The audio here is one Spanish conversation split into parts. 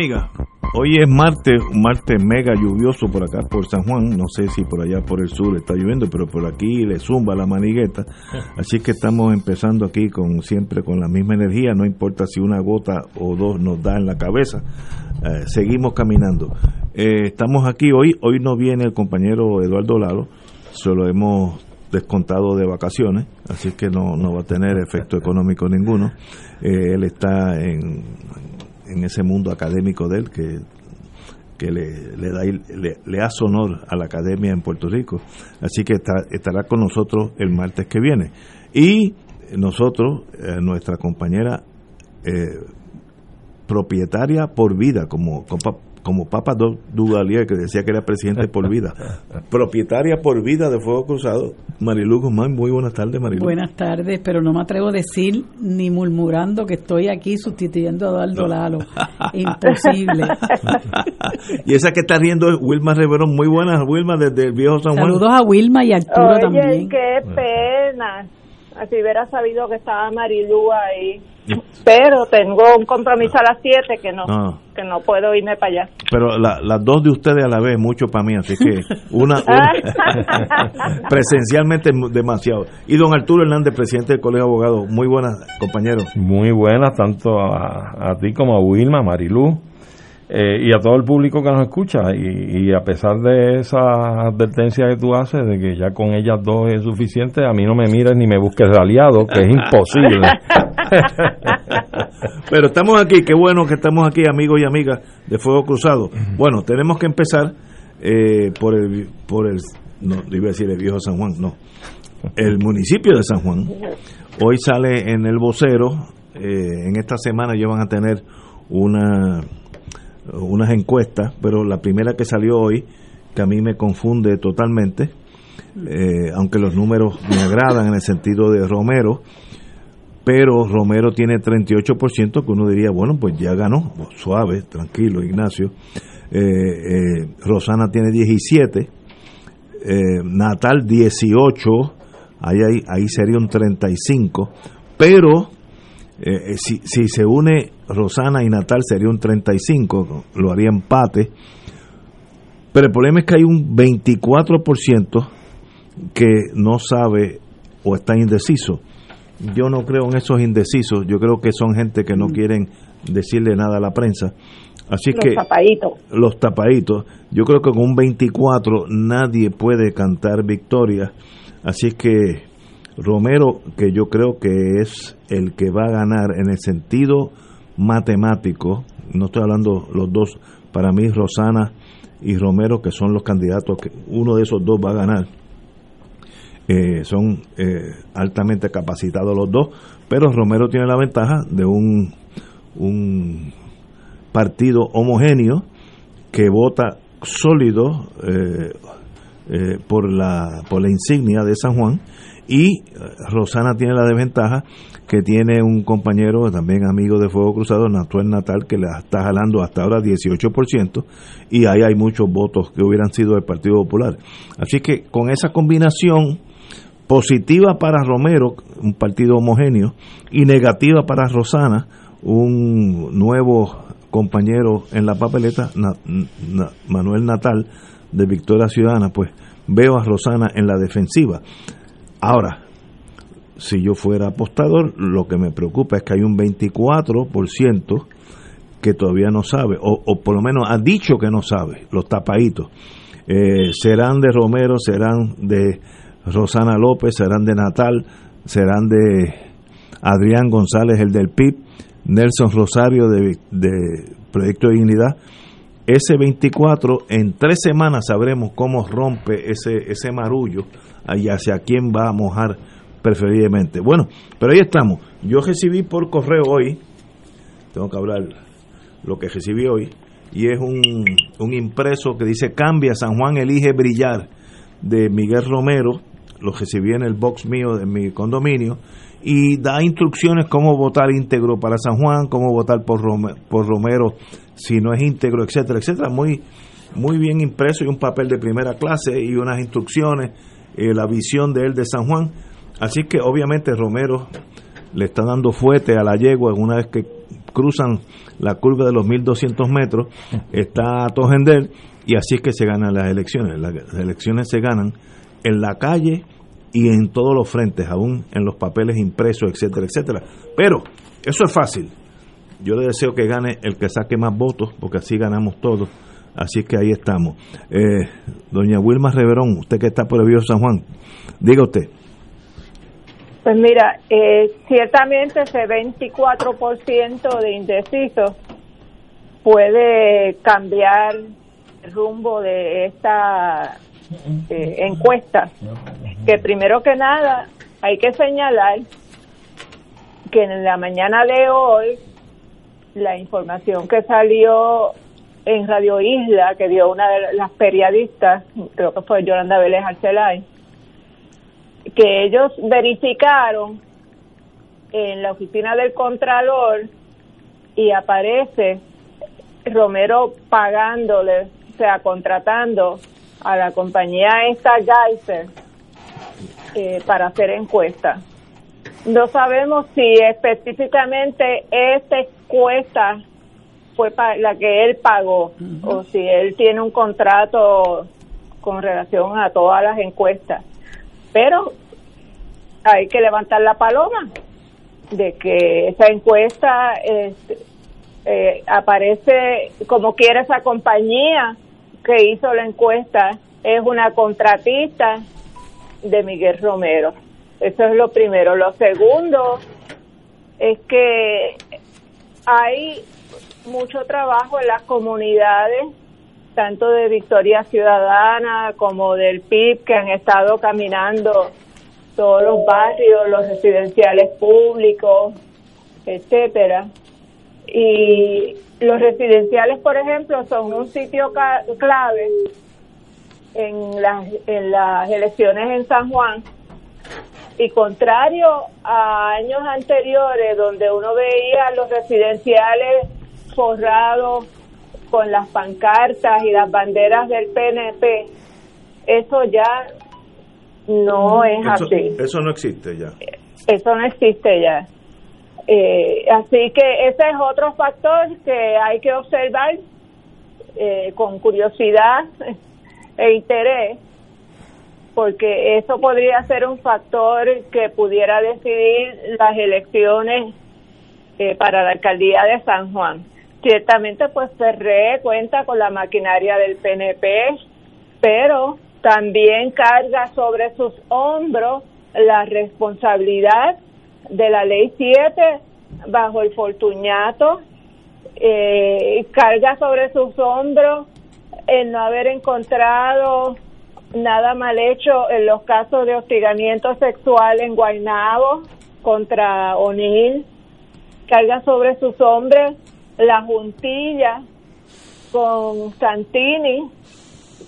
Amigas, hoy es martes, un martes mega lluvioso por acá por San Juan, no sé si por allá por el sur está lloviendo, pero por aquí le zumba la manigueta, así que estamos empezando aquí con siempre con la misma energía, no importa si una gota o dos nos da en la cabeza, eh, seguimos caminando. Eh, estamos aquí hoy, hoy no viene el compañero Eduardo Lalo, solo hemos descontado de vacaciones, así que no, no va a tener efecto económico ninguno. Eh, él está en, en ese mundo académico de él que, que le, le, da, le, le, hace honor a la academia en Puerto Rico. Así que está, estará con nosotros el martes que viene. Y nosotros, eh, nuestra compañera eh, propietaria por vida, como, como Papa Dudalier, que decía que era presidente por vida, propietaria por vida de Fuego Cruzado, Marilu Guzmán. Muy buenas tardes, Marilu. Buenas tardes, pero no me atrevo a decir ni murmurando que estoy aquí sustituyendo a Eduardo no. Lalo. Imposible. y esa que está riendo es Wilma Reverón. Muy buenas, Wilma, desde el viejo San Juan. Saludos a Wilma y a Arturo Oye, también. qué pena. Así hubiera sabido que estaba Marilu ahí. Pero tengo un compromiso a las 7 que no, Ah. que no puedo irme para allá. Pero la- las dos de ustedes a la vez, mucho para mí, así que una, una- presencialmente demasiado. Y don Arturo Hernández, presidente del Colegio de Abogados, muy buenas, compañero. Muy buenas, tanto a, a ti como a Wilma, a Marilú, eh, y a todo el público que nos escucha. Y, y a pesar de esa advertencia que tú haces, de que ya con ellas dos es suficiente, a mí no me mires ni me busques de aliado, que es imposible. Pero estamos aquí, qué bueno que estamos aquí, amigos y amigas de Fuego Cruzado. Bueno, tenemos que empezar eh, por el, por el, no, iba a decir el viejo San Juan, no, el municipio de San Juan. Hoy sale en el vocero, eh, en esta semana ya van a tener una unas encuestas, pero la primera que salió hoy, que a mí me confunde totalmente, eh, aunque los números me agradan en el sentido de Romero, pero Romero tiene 38%, que uno diría, bueno, pues ya ganó, suave, tranquilo, Ignacio. Eh, eh, Rosana tiene 17, eh, Natal 18, ahí, ahí, ahí sería un 35, pero eh, si, si se une Rosana y Natal sería un 35, lo haría empate. Pero el problema es que hay un 24% que no sabe o está indeciso. Yo no creo en esos indecisos, yo creo que son gente que no quieren decirle nada a la prensa. Así Los que tapaditos. los tapaditos, yo creo que con un 24 nadie puede cantar victoria. Así que Romero, que yo creo que es el que va a ganar en el sentido matemático, no estoy hablando los dos, para mí Rosana y Romero, que son los candidatos, que uno de esos dos va a ganar. Eh, son eh, altamente capacitados los dos, pero Romero tiene la ventaja de un, un partido homogéneo que vota sólido eh, eh, por la por la insignia de San Juan y eh, Rosana tiene la desventaja que tiene un compañero también amigo de Fuego Cruzado, Natuel Natal, que la está jalando hasta ahora 18% y ahí hay muchos votos que hubieran sido del Partido Popular. Así que con esa combinación positiva para Romero, un partido homogéneo, y negativa para Rosana, un nuevo compañero en la papeleta, Manuel Natal, de Victoria Ciudadana, pues veo a Rosana en la defensiva. Ahora, si yo fuera apostador, lo que me preocupa es que hay un 24% que todavía no sabe, o, o por lo menos ha dicho que no sabe, los tapaditos. Eh, serán de Romero, serán de Rosana López, serán de Natal, serán de Adrián González, el del PIB, Nelson Rosario de, de Proyecto de Dignidad. Ese 24, en tres semanas sabremos cómo rompe ese, ese marullo y hacia quién va a mojar preferiblemente. Bueno, pero ahí estamos. Yo recibí por correo hoy tengo que hablar lo que recibí hoy, y es un, un impreso que dice Cambia, San Juan elige brillar, de Miguel Romero, lo recibí en el box mío de mi condominio, y da instrucciones cómo votar íntegro para San Juan, cómo votar por, por Romero si no es íntegro, etcétera, etcétera. Muy, muy bien impreso y un papel de primera clase y unas instrucciones, eh, la visión de él de San Juan. Así que obviamente Romero le está dando fuerte a la yegua una vez que cruzan la curva de los 1200 metros, está a Tojender y así es que se ganan las elecciones. Las elecciones se ganan en la calle y en todos los frentes, aún en los papeles impresos, etcétera, etcétera. Pero eso es fácil. Yo le deseo que gane el que saque más votos, porque así ganamos todos. Así que ahí estamos. Eh, doña Wilma Reverón, usted que está por el Vío San Juan, diga usted. Pues mira, eh, ciertamente ese 24% de indecisos puede cambiar el rumbo de esta eh, encuesta. Que primero que nada hay que señalar que en la mañana de hoy la información que salió en Radio Isla, que dio una de las periodistas, creo que fue Yolanda Vélez Arcelay, que ellos verificaron en la oficina del Contralor y aparece Romero pagándole, o sea, contratando a la compañía esta Geyser eh, para hacer encuestas. No sabemos si específicamente esta encuesta fue la que él pagó o si él tiene un contrato con relación a todas las encuestas. Pero hay que levantar la paloma de que esa encuesta eh, aparece como quiere esa compañía que hizo la encuesta es una contratista de Miguel Romero. Eso es lo primero. Lo segundo es que hay mucho trabajo en las comunidades, tanto de Victoria Ciudadana como del PIB, que han estado caminando todos los barrios, los residenciales públicos, etcétera. Y los residenciales, por ejemplo, son un sitio clave en las, en las elecciones en San Juan y contrario a años anteriores donde uno veía los residenciales forrados con las pancartas y las banderas del PNP, eso ya no es así. Eso no existe ya. Eso no existe ya. Eh, así que ese es otro factor que hay que observar eh, con curiosidad e interés, porque eso podría ser un factor que pudiera decidir las elecciones eh, para la alcaldía de San Juan. Ciertamente, pues Ferré cuenta con la maquinaria del PNP, pero también carga sobre sus hombros la responsabilidad de la ley 7 bajo el fortuñato, eh, carga sobre sus hombros el no haber encontrado nada mal hecho en los casos de hostigamiento sexual en Guaynabo contra O'Neill, carga sobre sus hombros la juntilla con Santini,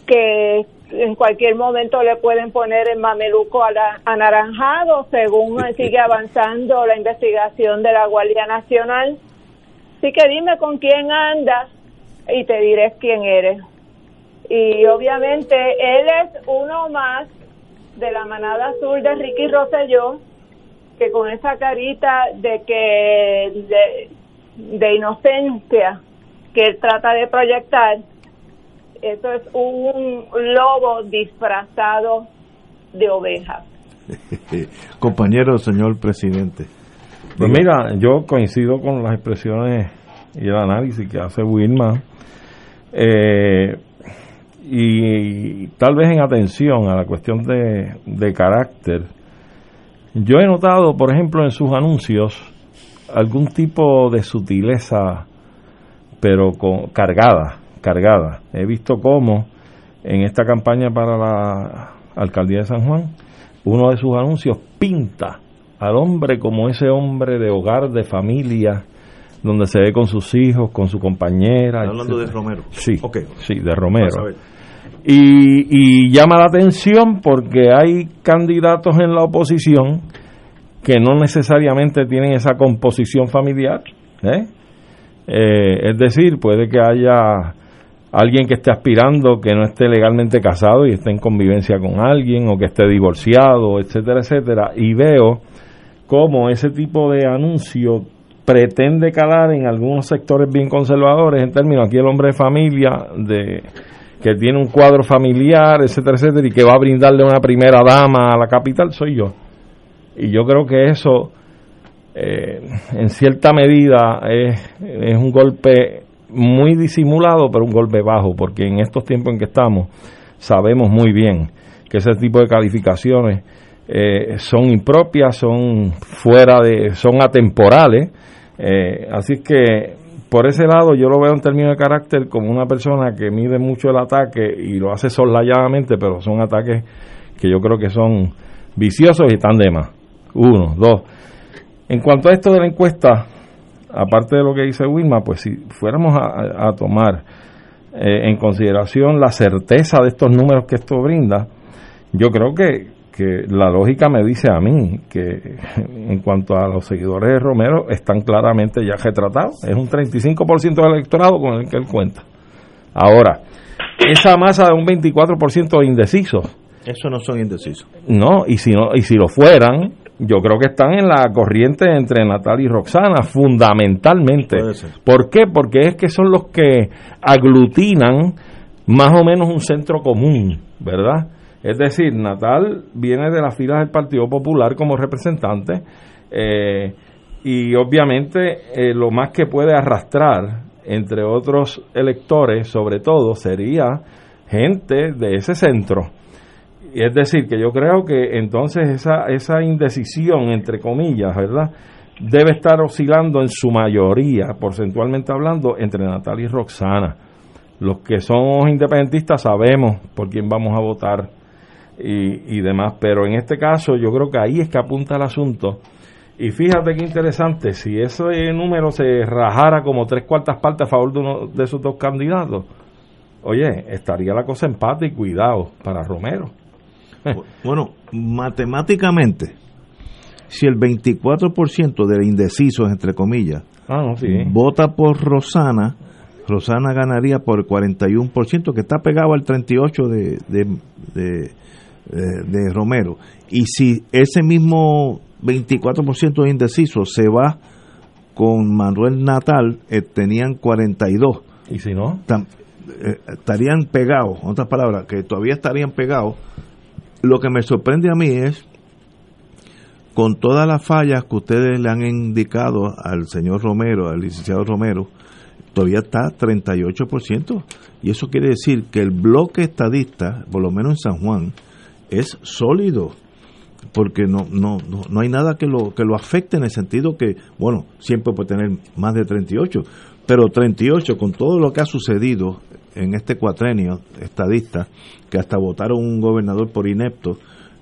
que en cualquier momento le pueden poner el mameluco anaranjado según sigue avanzando la investigación de la Guardia Nacional. Así que dime con quién andas y te diré quién eres. Y obviamente él es uno más de la manada azul de Ricky Rosselló, que con esa carita de que de, de inocencia que él trata de proyectar, eso es un lobo disfrazado de oveja. Compañero, señor presidente. Pues mira, yo coincido con las expresiones y el análisis que hace Wilma. Eh, y tal vez en atención a la cuestión de, de carácter, yo he notado, por ejemplo, en sus anuncios algún tipo de sutileza, pero con, cargada cargada. He visto cómo en esta campaña para la alcaldía de San Juan, uno de sus anuncios pinta al hombre como ese hombre de hogar, de familia, donde se ve con sus hijos, con su compañera. hablando de Romero. Sí, okay. sí, de Romero. Y, y llama la atención porque hay candidatos en la oposición que no necesariamente tienen esa composición familiar. ¿eh? Eh, es decir, puede que haya alguien que esté aspirando que no esté legalmente casado y esté en convivencia con alguien o que esté divorciado, etcétera, etcétera. Y veo cómo ese tipo de anuncio pretende calar en algunos sectores bien conservadores en términos aquí el hombre de familia de que tiene un cuadro familiar etcétera etcétera y que va a brindarle una primera dama a la capital soy yo y yo creo que eso eh, en cierta medida es, es un golpe muy disimulado, pero un golpe bajo, porque en estos tiempos en que estamos sabemos muy bien que ese tipo de calificaciones eh, son impropias, son fuera de, son atemporales, eh, así que por ese lado yo lo veo en términos de carácter como una persona que mide mucho el ataque y lo hace soslayadamente, pero son ataques que yo creo que son viciosos y están de más. Uno, dos. En cuanto a esto de la encuesta, aparte de lo que dice Wilma, pues si fuéramos a, tomar eh, en consideración la certeza de estos números que esto brinda, yo creo que, que la lógica me dice a mí que en cuanto a los seguidores de Romero están claramente ya retratados. Es un 35% del electorado con el que él cuenta. Ahora, esa masa de un 24% de indecisos. Eso no son indecisos. No, y si no y si lo fueran, yo creo que están en la corriente entre Natal y Roxana, fundamentalmente. ¿Por qué? Porque es que son los que aglutinan más o menos un centro común, ¿verdad? Es decir, Natal viene de las filas del Partido Popular como representante eh, y obviamente eh, lo más que puede arrastrar entre otros electores, sobre todo, sería gente de ese centro es decir, que yo creo que entonces esa, esa indecisión, entre comillas, ¿verdad? Debe estar oscilando en su mayoría, porcentualmente hablando, entre Natalia y Roxana. Los que somos independentistas sabemos por quién vamos a votar y, y demás, pero en este caso yo creo que ahí es que apunta el asunto. Y fíjate qué interesante, si ese número se rajara como tres cuartas partes a favor de uno de esos dos candidatos, oye, estaría la cosa empate y cuidado para Romero. Bueno, matemáticamente, si el 24% de indecisos, entre comillas, ah, vota por Rosana, Rosana ganaría por el 41%, que está pegado al 38% de, de, de, Romero. Y si ese mismo 24% de indecisos se va con Manuel Natal, eh, tenían 42. ¿Y si no? Eh, estarían pegados, en otras palabras, que todavía estarían pegados lo que me sorprende a mí es, con todas las fallas que ustedes le han indicado al señor Romero, al licenciado Romero, todavía está 38%. Y eso quiere decir que el bloque estadista, por lo menos en San Juan, es sólido porque no, no, no, hay nada que lo, que lo afecte en el sentido que, bueno, siempre puede tener más de 38, pero 38 con todo lo que ha sucedido en este cuatrenio estadista, que hasta votaron un gobernador por inepto,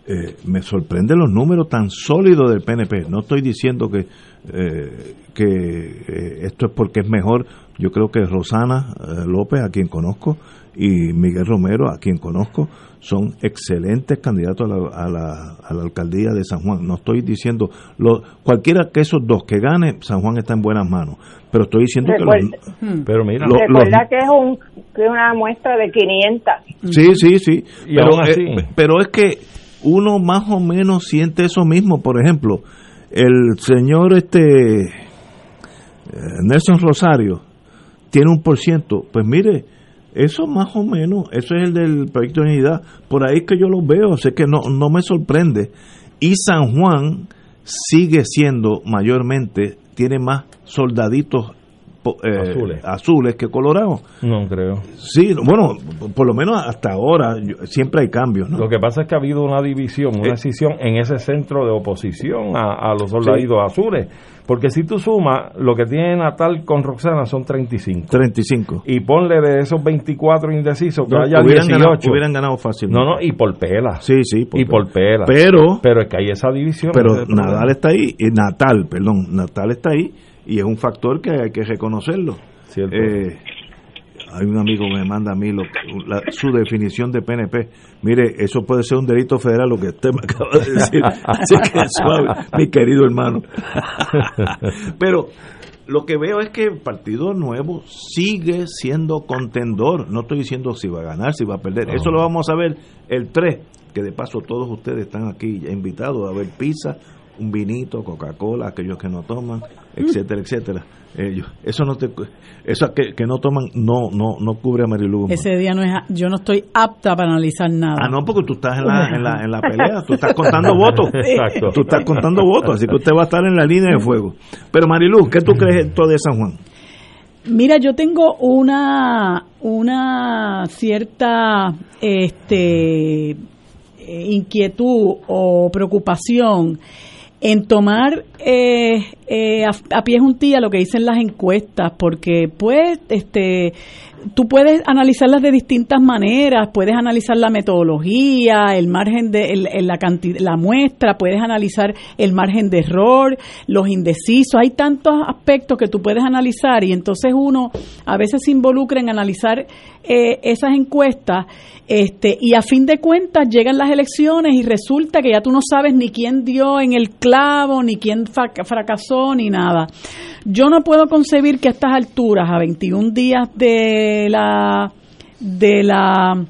eh, me sorprende los números tan sólidos del PNP. No estoy diciendo que, eh, que eh, esto es porque es mejor. Yo creo que Rosana López, a quien conozco, y Miguel Romero, a quien conozco, son excelentes candidatos a la, a la, alcaldía de San Juan. No estoy diciendo, lo, cualquiera que esos dos que gane, San Juan está en buenas manos. Pero estoy diciendo que... Hmm. pero mira, recuerda que, es un, que es una muestra de 500. Sí, sí, sí. pero, eh, pero es que uno más o menos siente eso mismo. Por ejemplo, el señor este eh, Nelson Rosario tiene un por ciento. Pues mire, eso más o menos, eso es el del proyecto de unidad. Por ahí que yo lo veo, sé que no, no me sorprende. Y San Juan sigue siendo mayormente, tiene más soldaditos eh, azules. que colorados. No creo. Sí, bueno, por lo menos hasta ahora siempre hay cambios. Lo que pasa es que ha habido una división, una eh, decisión en ese centro de oposición a, los soldaditos azules. Porque si tú sumas, lo que tiene Natal con Roxana son 35. 35. Y ponle de esos 24 indecisos que haya hubieran 18. Ganado, hubieran ganado fácil. No, no, y por pela. Sí, sí. y por Pero, pero es que hay esa división. Pero Natal está ahí, y Natal, perdón, Natal está ahí y es un factor que hay que reconocerlo. Eh, hay un amigo que me manda a mí lo, la- su definición de PNP. Mire, eso puede ser un delito federal, lo que usted me acaba de decir. Así que suave, mi querido hermano. Pero lo que veo es que el Partido Nuevo sigue siendo contendor. No estoy diciendo si va a ganar, si va a perder. Eso lo vamos a ver el 3, que de paso todos ustedes están aquí ya invitados a ver pizza, un vinito, Coca-Cola, aquellos que no toman, etcétera, etcétera. Ellos, eso no te, eso que, que no toman no no no cubre a Marilu. Guzmán. Ese día no es, yo no estoy apta para analizar nada. Ah, no, porque tú estás en la, en la, en la pelea, tú estás contando votos. Exacto. Tú estás contando votos, así que usted va a estar en la línea de fuego. Pero Marilu, ¿qué tú crees esto de San Juan? Mira, yo tengo una, una cierta este, eh, inquietud o preocupación en tomar eh, eh, a, a pie juntilla lo que dicen las encuestas, porque pues este tú puedes analizarlas de distintas maneras, puedes analizar la metodología, el margen de el- el- la cantidad, la muestra, puedes analizar el margen de error, los indecisos, hay tantos aspectos que tú puedes analizar y entonces uno a veces se involucra en analizar eh, esas encuestas este y a fin de cuentas llegan las elecciones y resulta que ya tú no sabes ni quién dio en el clavo, ni quién fracasó, ni nada. Yo no puedo concebir que a estas alturas, a 21 días de la de la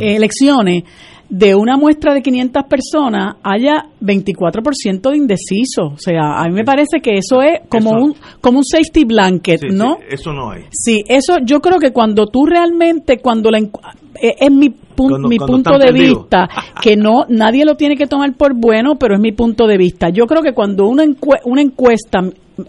Elecciones. de una muestra de 500 personas haya 24% de indecisos. O sea, a mí me parece que eso es como Eso- un como un safety blanket, Sí, ¿no? sí, eso no hay. Sí, eso yo creo que cuando tú realmente, cuando la encu- eh, es mi, pun- Cuando- mi cuando punto de vista, que no nadie lo tiene que tomar por bueno, pero es mi punto de vista. Yo creo que cuando una, encue- una encuesta,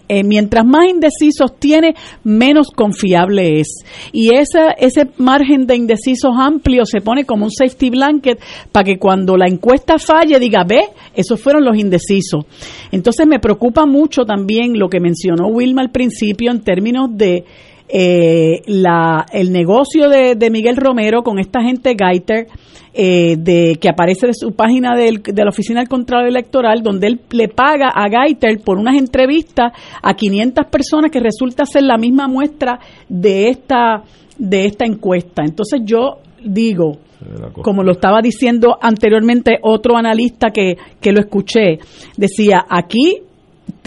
eh, mientras más indecisos tiene, menos confiable es. Y esa, ese margen de indecisos amplio se pone como un safety blanket para que cuando la encuesta falle diga, ve, esos fueron los indecisos. Entonces me preocupa mucho también lo que mencionó Wilma al principio en términos de eh, la, el negocio de, de Miguel Romero con esta gente Gaiter, eh, de, que aparece de su página del- de la Oficina del Contralor Electoral, donde él le paga a Gaiter por unas entrevistas a 500 personas que resulta ser la misma muestra de esta, de esta encuesta. Entonces yo digo, como lo estaba diciendo anteriormente otro analista que, que lo escuché, decía, aquí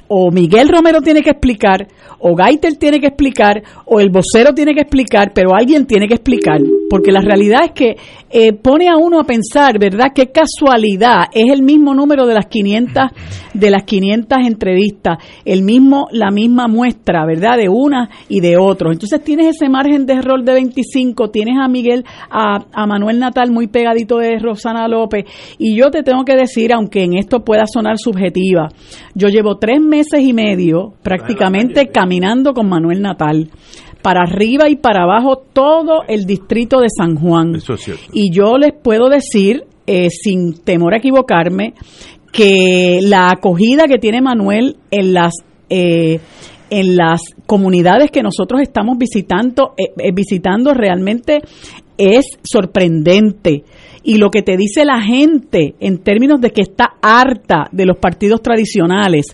o Miguel Romero tiene que explicar, o Gaiter tiene que explicar, o el vocero tiene que explicar, pero alguien tiene que explicar, porque la realidad es que eh, pone a uno a pensar, ¿verdad? Qué casualidad, es el mismo número de las 500 de las 500 entrevistas, el mismo la misma muestra, ¿verdad? De una y de otro. Entonces tienes ese margen de error de 25, tienes a Miguel a, a Manuel Natal muy pegadito de Rosana López y yo te tengo que decir, aunque en esto pueda sonar subjetiva, yo llevo tres meses y medio prácticamente caminando con Manuel Natal para arriba y para abajo todo el distrito de San Juan. Eso es cierto. Y yo les puedo decir, eh, sin temor a equivocarme, que la acogida que tiene Manuel en las eh, en las comunidades que nosotros estamos visitando eh, eh, visitando realmente es sorprendente. Y lo que te dice la gente en términos de que está harta de los partidos tradicionales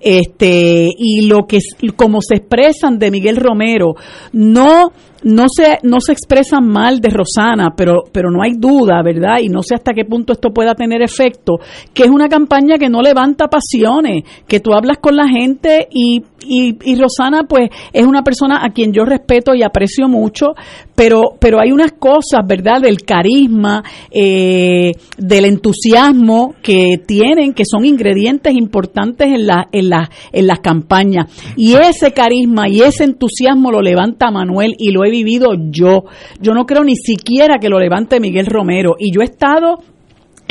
este y lo que como se expresan de Miguel Romero no no se no se expresan mal de Rosana pero pero no hay duda verdad y no sé hasta qué punto esto pueda tener efecto que es una campaña que no levanta pasiones que tú hablas con la gente y y, y Rosana pues es una persona a quien yo respeto y aprecio mucho pero pero hay unas cosas verdad del carisma eh, del entusiasmo que tienen que son ingredientes importantes en la en la en las campañas y ese carisma y ese entusiasmo lo levanta Manuel y lo he vivido yo. Yo no creo ni siquiera que lo levante Miguel Romero. Y yo he estado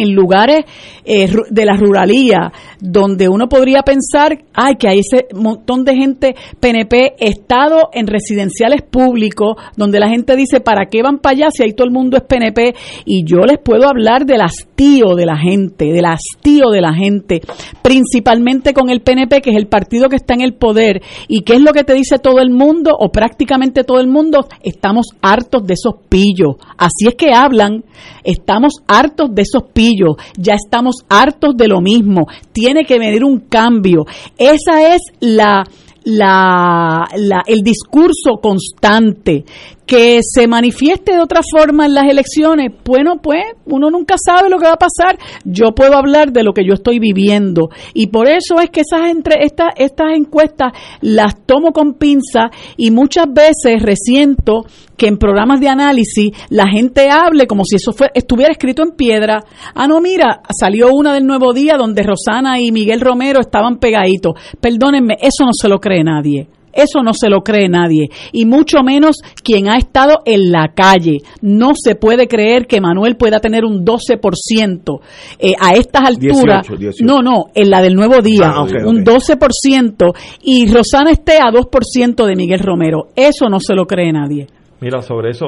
en lugares eh, de la ruralía donde uno podría pensar, ay, que hay ese montón de gente PNP, estado en residenciales públicos donde la gente dice, ¿para qué van para allá si ahí todo el mundo es PNP? Y yo les puedo hablar del de la gente, del hastío de la gente, principalmente con el PNP, que es el partido que está en el poder. ¿Y qué es lo que te dice todo el mundo o prácticamente todo el mundo? Estamos hartos de esos pillos. Así es que hablan, estamos hartos de esos pillos, ya estamos hartos de lo mismo. Tiene que venir un cambio. Esa es la la, la, el discurso constante, que se manifieste de otra forma en las elecciones, bueno, pues uno nunca sabe lo que va a pasar. Yo puedo hablar de lo que yo estoy viviendo y por eso es que esas entre estas estas encuestas las tomo con pinza y muchas veces resiento que en programas de análisis la gente hable como si eso fue, estuviera escrito en piedra. Ah, no, mira, salió una del Nuevo Día donde Rosana y Miguel Romero estaban pegaditos. Perdónenme, eso no se lo cree nadie. Eso no se lo cree nadie, y mucho menos quien ha estado en la calle. No se puede creer que Manuel pueda tener un 12% eh, a estas alturas. No, no, en la del nuevo día, ah, un 12%, y Rosana esté a 2% de Miguel Romero. Eso no se lo cree nadie. Mira, sobre eso,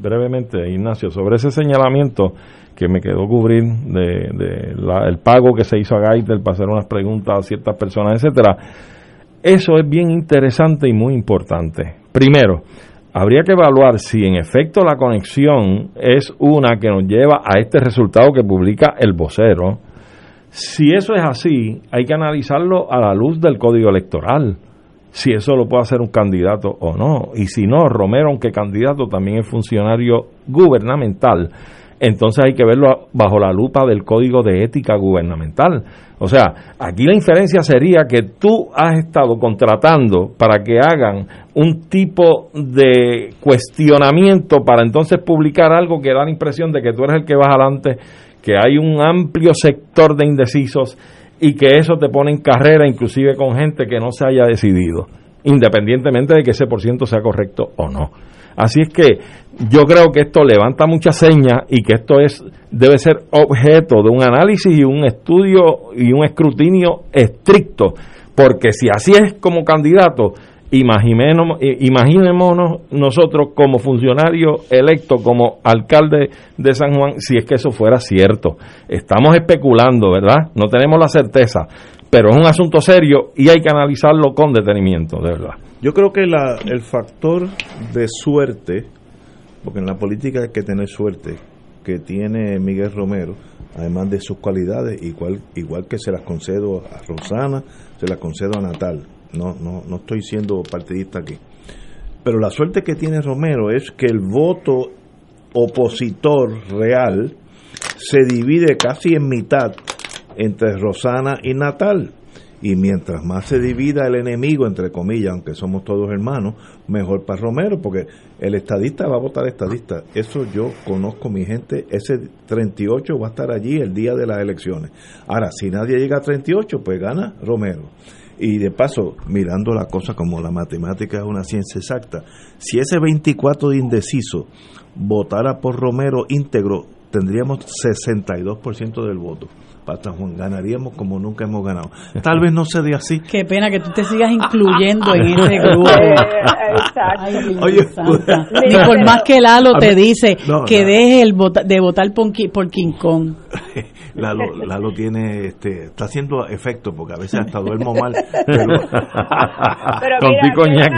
brevemente, Ignacio, sobre ese señalamiento que me quedó cubrir de, el pago que se hizo a Gaitel para hacer unas preguntas a ciertas personas, etcétera eso es bien interesante y muy importante. Primero, habría que evaluar si en efecto la conexión es una que nos lleva a este resultado que publica el vocero. Si eso es así, hay que analizarlo a la luz del código electoral, si eso lo puede hacer un candidato o no. Y si no, Romero, aunque candidato, también es funcionario gubernamental entonces hay que verlo bajo la lupa del código de ética gubernamental. O sea, aquí la inferencia sería que tú has estado contratando para que hagan un tipo de cuestionamiento para entonces publicar algo que da la impresión de que tú eres el que vas adelante, que hay un amplio sector de indecisos y que eso te pone en carrera inclusive con gente que no se haya decidido, independientemente de que ese por ciento sea correcto o no. Así es que yo creo que esto levanta muchas señas y que esto es debe ser objeto de un análisis y un estudio y un escrutinio estricto, porque si así es como candidato, imaginémonos, imaginémonos nosotros como funcionario electo, como alcalde de San Juan, si es que eso fuera cierto. Estamos especulando, ¿verdad? No tenemos la certeza, pero es un asunto serio y hay que analizarlo con detenimiento, de verdad. Yo creo que la, el factor de suerte, porque en la política hay que tener suerte, que tiene Miguel Romero, además de sus cualidades, igual, igual que se las concedo a Rosana, se las concedo a Natal. No, no, no estoy siendo partidista aquí. Pero la suerte que tiene Romero es que el voto opositor real se divide casi en mitad entre Rosana y Natal. Y mientras más se divida el enemigo, entre comillas, aunque somos todos hermanos, mejor para Romero, porque el estadista va a votar estadista. Eso yo conozco mi gente, ese 38 va a estar allí el día de las elecciones. Ahora, si nadie llega a 38, pues gana Romero. Y de paso, mirando la cosa como la matemática es una ciencia exacta, si ese 24 de indeciso votara por Romero íntegro, tendríamos 62% del voto para Juan ganaríamos como nunca hemos ganado. Tal vez no se dé así. Qué pena que tú te sigas incluyendo en ese grupo. Oye, Ni por más que Lalo te dice que deje el de votar por, por King Kong. Lalo, Lalo tiene, este, está haciendo efecto porque a veces hasta duermo mal. Pero, con mira, coñac.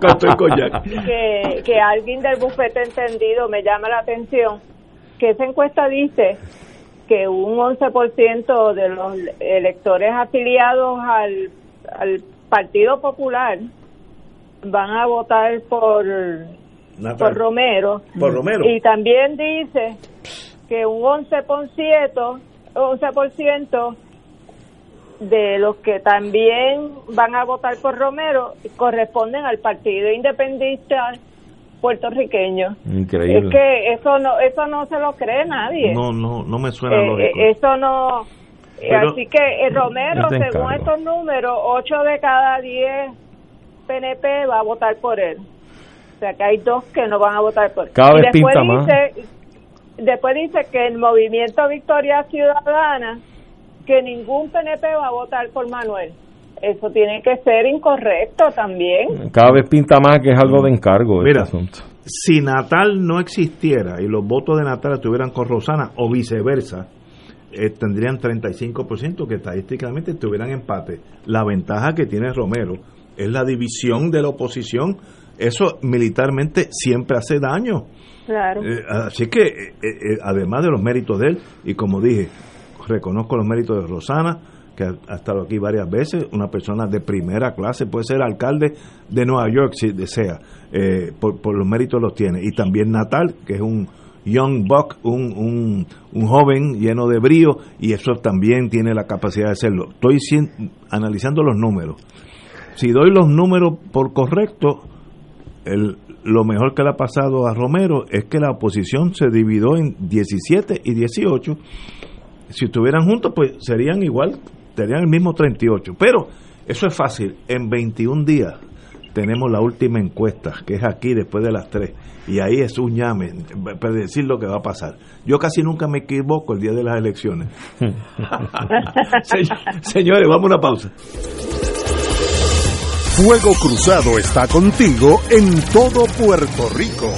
con coñac. Que, que alguien del bufete entendido me llama la atención que esa encuesta dice que un 11% de los electores afiliados al, al Partido Popular van a votar por, por Romero. Por Romero. Y también dice que un 11%, 11% de los que también van a votar por Romero corresponden al Partido Independentista puertorriqueños. Increíble. Es que eso no, eso no se lo cree nadie. No, no, no me suena eh, lógico. eso no. así que eh, Romero, según estos números, 8 de cada 10 PNP va a votar por él. O sea que hay dos que no van a votar por él. Cada vez después dice, Después dice que el movimiento Victoria Ciudadana, que ningún PNP va a votar por Manuel eso tiene que ser incorrecto también. Cada vez pinta más que es algo de encargo. Este Mira, asunto. si Natal no existiera y los votos de Natal estuvieran con Rosana o viceversa, eh, tendrían 35% que estadísticamente estuvieran empate. La ventaja que tiene Romero es la división de la oposición. Eso militarmente siempre hace daño. Claro. Eh, así que, eh, además de los méritos de él, y como dije, reconozco los méritos de Rosana, que ha, estado aquí varias veces, una persona de primera clase, puede ser alcalde de Nueva York si desea, eh, por, los méritos los tiene. Y también Natal, que es un young buck, un, un, un joven lleno de brío, y eso también tiene la capacidad de hacerlo. Estoy analizando los números. Si doy los números por correcto, lo mejor que le ha pasado a Romero es que la oposición se dividió en 17 y 18. Si estuvieran juntos, pues serían igual, serían el mismo 38. Pero eso es fácil. En 21 días tenemos la última encuesta, que es aquí después de las 3. Y ahí es un llame, decir lo que va a pasar. Yo casi nunca me equivoco el día de las elecciones. Señores, vamos a una pausa. Fuego Cruzado está contigo en todo Puerto Rico.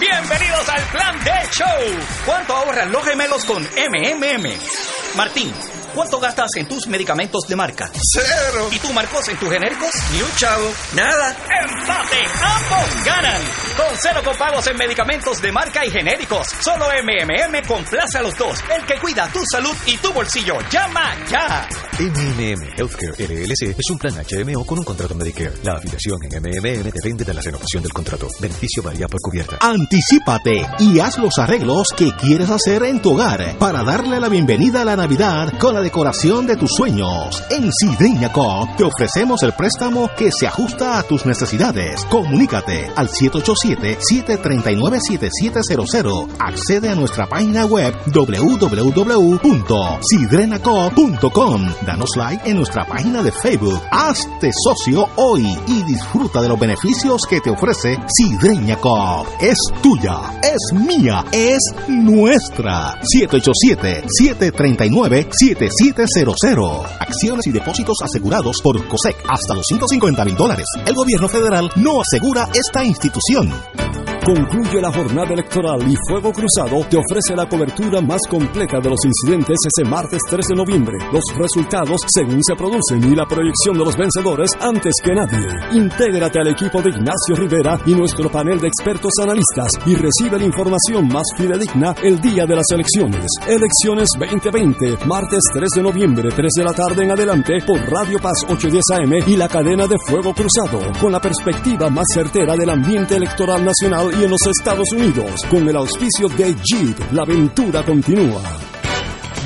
Bienvenidos al Plan de Show. ¿Cuánto ahorran los gemelos con MMM? Martín. ¿Cuánto gastas en tus medicamentos de marca? Cero. ¿Y tú, Marcos, en tus genéricos? Ni un chavo. Nada. ¡Empate! ¡Ambos ganan! Con cero copagos en medicamentos de marca y genéricos. Solo MMM complace a los dos. El que cuida tu salud y tu bolsillo. ¡Llama ya! MMM Healthcare LLC es un plan HMO con un contrato Medicare. La afiliación en MMM depende de la renovación del contrato. Beneficio varía por cubierta. Anticípate y haz los arreglos que quieres hacer en tu hogar para darle la bienvenida a la Navidad con la decoración de tus sueños. En Sidriña te ofrecemos el préstamo que se ajusta a tus necesidades. Comunícate al 787-739-7700. Accede a nuestra página web www.sidrenaco.com. Danos like en nuestra página de Facebook. Hazte socio hoy y disfruta de los beneficios que te ofrece Sidreña Es tuya, es mía, es nuestra. 787 739 7700 700. Acciones y depósitos asegurados por COSEC hasta los 150 mil dólares. El gobierno federal no asegura esta institución. Concluye la jornada electoral y Fuego Cruzado te ofrece la cobertura más completa de los incidentes ese martes 3 de noviembre. Los resultados según se producen y la proyección de los vencedores antes que nadie. Intégrate al equipo de Ignacio Rivera y nuestro panel de expertos analistas y recibe la información más fidedigna el día de las elecciones. Elecciones 2020, martes 3 de noviembre, 3 de la tarde en adelante por Radio Paz 810 AM y la cadena de Fuego Cruzado, con la perspectiva más certera del ambiente electoral nacional y en los Estados Unidos. Con el auspicio de Jeep, la aventura continúa.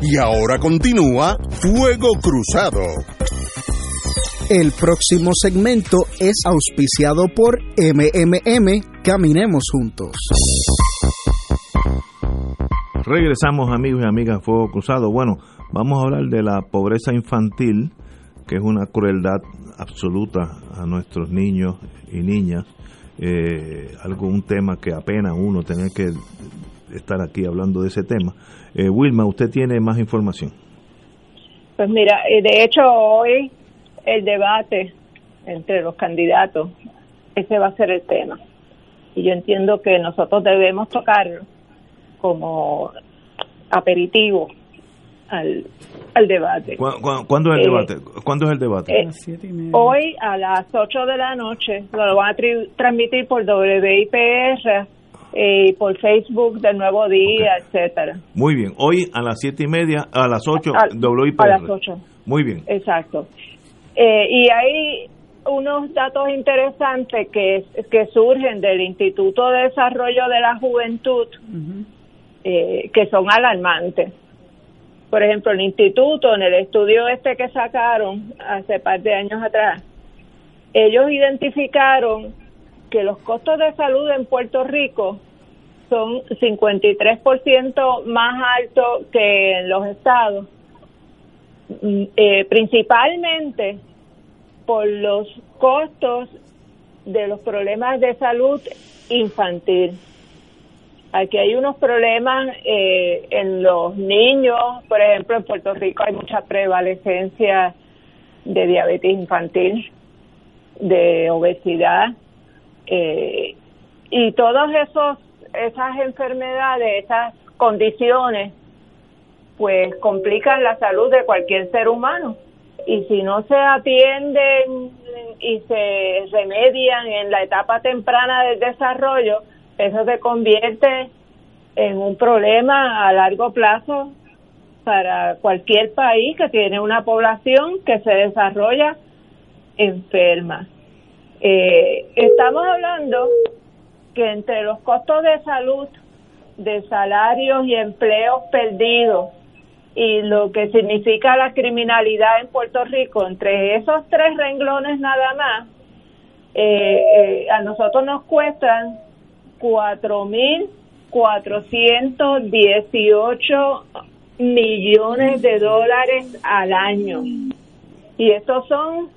Y ahora continúa Fuego Cruzado. El próximo segmento es auspiciado por MMM Caminemos Juntos. Regresamos amigos y amigas Fuego Cruzado. Bueno, vamos a hablar de la pobreza infantil, que es una crueldad absoluta a nuestros niños y niñas. Eh, algo, un tema que apenas uno tiene que estar aquí hablando de ese tema. Eh, Wilma, usted tiene más información. Pues mira, eh, de hecho hoy el debate entre los candidatos, ese va a ser el tema. Y yo entiendo que nosotros debemos tocar como aperitivo al, al debate. ¿Cuándo, es el eh, debate? ¿Cuándo es el debate? hoy a las 8 de la noche lo van a transmitir por WIPR y por Facebook del Nuevo Día, etcétera. Muy bien. Hoy a las siete y media, a las ocho, a, WIPR. A las ocho. Muy bien. Exacto. Eh, y hay unos datos interesantes que, que surgen del Instituto de Desarrollo de la Juventud eh, que son alarmantes. Por ejemplo, el instituto, en el estudio este que sacaron hace par de años atrás, ellos identificaron que los costos de salud en Puerto Rico son 53% más altos que en los estados, mm, eh, principalmente por los costos de los problemas de salud infantil. Aquí hay unos problemas eh, en los niños, por ejemplo, en Puerto Rico hay mucha prevalecencia de diabetes infantil, de obesidad, eh, y todas esos esas enfermedades, esas condiciones, pues complican la salud de cualquier ser humano. Y si no se atienden y se remedian en la etapa temprana del desarrollo, eso se convierte en un problema a largo plazo para cualquier país que tiene una población que se desarrolla enferma. Eh, estamos hablando que entre los costos de salud, de salarios y empleos perdidos y lo que significa la criminalidad en Puerto Rico, entre esos tres renglones nada más, eh, eh, a nosotros nos cuestan cuatro mil cuatrocientos dieciocho millones de dólares al año. Y estos son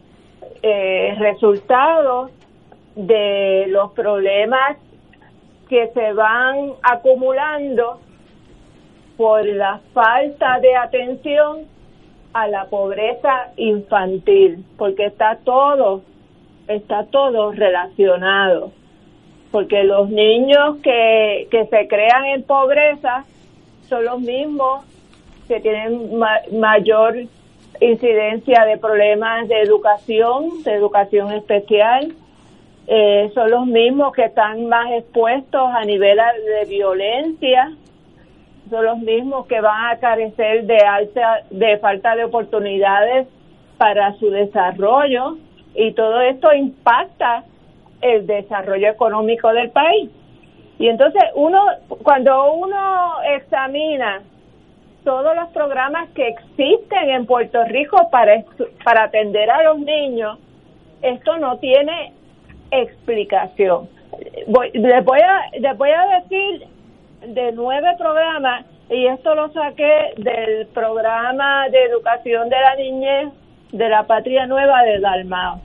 eh, resultados de los problemas que se van acumulando por la falta de atención a la pobreza infantil, porque está todo, está todo relacionado, porque los niños que, que se crean en pobreza son los mismos que tienen mayor incidencia de problemas de educación, de educación especial, eh, son los mismos que están más expuestos a nivel de violencia, son los mismos que van a carecer de alta, de falta de oportunidades para su desarrollo. Y todo esto impacta el desarrollo económico del país. Y entonces uno, cuando uno examina todos los programas que existen en Puerto Rico para, para atender a los niños, esto no tiene explicación. Voy, les, voy a, les voy a decir de nueve programas, y esto lo saqué del programa de educación de la niñez de la Patria Nueva de Dalmao.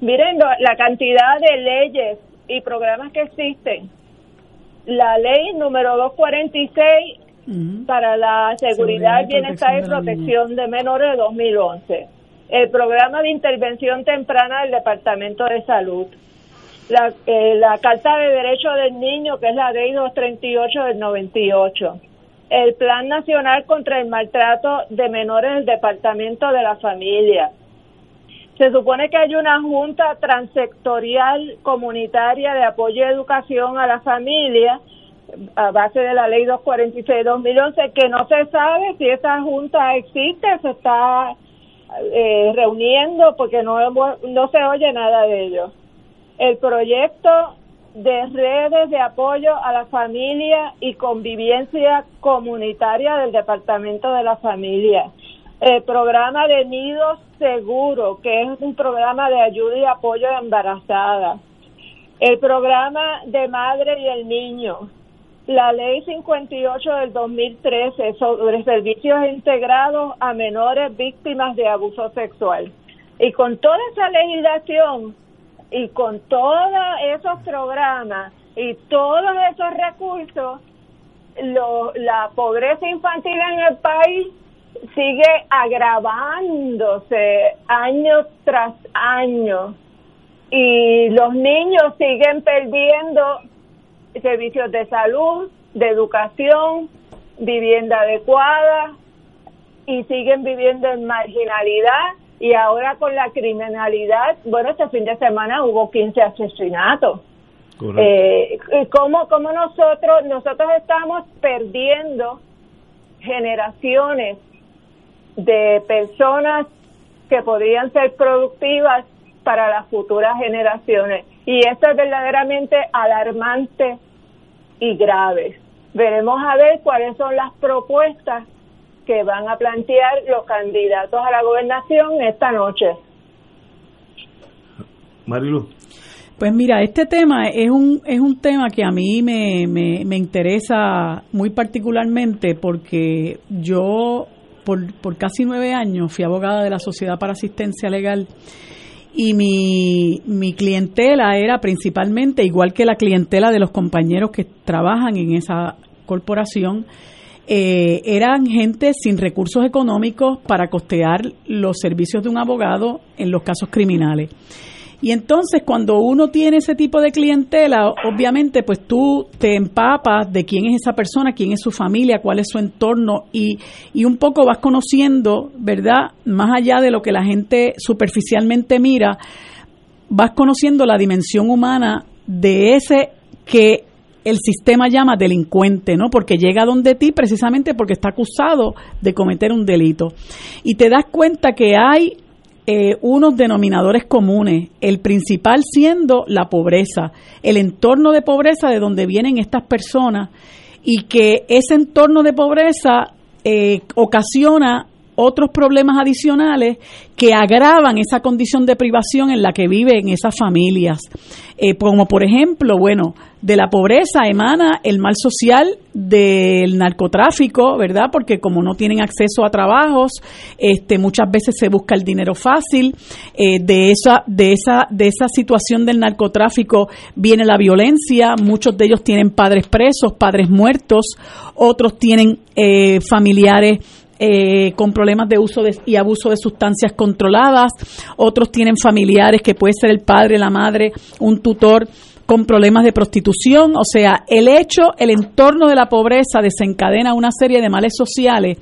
Miren la cantidad de leyes y programas que existen. La ley número 246 para la seguridad, bienestar y protección de menores de 2011 el programa de intervención temprana del Departamento de Salud, la, eh, la Carta de Derecho del Niño, que es la ley 238 del 98, el Plan Nacional contra el Maltrato de Menores del Departamento de la Familia. Se supone que hay una junta transectorial comunitaria de apoyo y educación a la familia a base de la ley 246-2011 que no se sabe si esa junta existe, se está eh, reuniendo porque no, no se oye nada de ello. El proyecto de redes de apoyo a la familia y convivencia comunitaria del Departamento de la Familia. El programa de Nidos Seguro, que es un programa de ayuda y apoyo a embarazadas. El programa de Madre y el Niño, la ley 58 del 2013 sobre servicios integrados a menores víctimas de abuso sexual. Y con toda esa legislación y con todos esos programas y todos esos recursos, la pobreza infantil en el país sigue agravándose año tras año y los niños siguen perdiendo servicios de salud, de educación, vivienda adecuada y siguen viviendo en marginalidad y ahora con la criminalidad, bueno, este fin de semana hubo 15 asesinatos. Eh, ¿cómo, ¿Cómo nosotros, nosotros estamos perdiendo generaciones de personas que podrían ser productivas para las futuras generaciones? Y esto es verdaderamente alarmante y graves. Veremos a ver cuáles son las propuestas que van a plantear los candidatos a la gobernación esta noche. Marilu. Pues mira, este tema es un, es un tema que a mí me, me, me interesa muy particularmente porque yo por, por casi nueve años fui abogada de la Sociedad para Asistencia Legal y mi, mi clientela era principalmente, igual que la clientela de los compañeros que trabajan en esa corporación, eh, eran gente sin recursos económicos para costear los servicios de un abogado en los casos criminales. Y entonces cuando uno tiene ese tipo de clientela, obviamente pues tú te empapas de quién es esa persona, quién es su familia, cuál es su entorno y, y un poco vas conociendo, ¿verdad? Más allá de lo que la gente superficialmente mira, vas conociendo la dimensión humana de ese que el sistema llama delincuente, ¿no? Porque llega donde ti precisamente porque está acusado de cometer un delito. Y te das cuenta que hay eh, unos denominadores comunes, el principal siendo la pobreza, el entorno de pobreza de donde vienen estas personas y que ese entorno de pobreza eh, ocasiona otros problemas adicionales que agravan esa condición de privación en la que viven esas familias. Eh, como por ejemplo, bueno, de la pobreza emana el mal social del narcotráfico, ¿verdad? Porque como no tienen acceso a trabajos, este, muchas veces se busca el dinero fácil. Eh, de esa, de esa, de esa situación del narcotráfico viene la violencia. Muchos de ellos tienen padres presos, padres muertos. Otros tienen eh, familiares eh, con problemas de uso y abuso de sustancias controladas, otros tienen familiares que puede ser el padre, la madre, un tutor con problemas de prostitución, o sea, el hecho, el entorno de la pobreza desencadena una serie de males sociales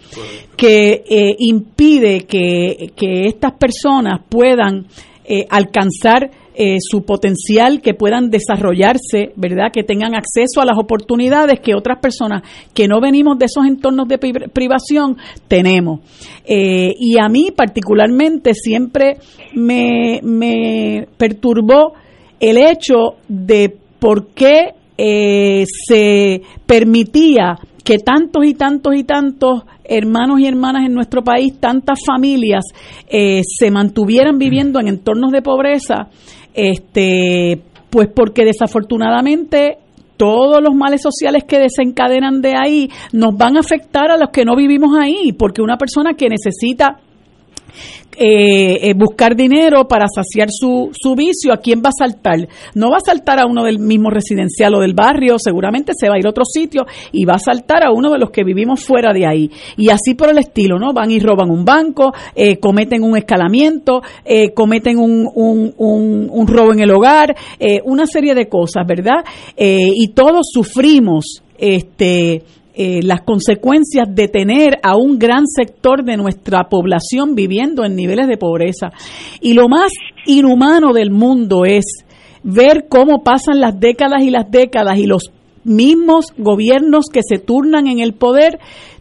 que eh, impide que, que, estas personas puedan eh, alcanzar eh, su potencial, que puedan desarrollarse, ¿verdad? Que tengan acceso a las oportunidades que otras personas que no venimos de esos entornos de privación tenemos. Eh, y a mí particularmente siempre me, me perturbó el hecho de por qué eh, se permitía que tantos y tantos y tantos hermanos y hermanas en nuestro país, tantas familias se mantuvieran viviendo en entornos de pobreza este, pues porque desafortunadamente todos los males sociales que desencadenan de ahí nos van a afectar a los que no vivimos ahí, porque una persona que necesita eh, eh, buscar dinero para saciar su, su vicio, ¿a quién va a saltar? No va a saltar a uno del mismo residencial o del barrio, seguramente se va a ir a otro sitio y va a saltar a uno de los que vivimos fuera de ahí. Y así por el estilo, ¿no? Van y roban un banco, eh, cometen un escalamiento, eh, cometen un, un, un, un, robo en el hogar, una serie de cosas, ¿verdad? y todos sufrimos este eh, las consecuencias de tener a un gran sector de nuestra población viviendo en niveles de pobreza. Y lo más inhumano del mundo es ver cómo pasan las décadas y las décadas y los mismos gobiernos que se turnan en el poder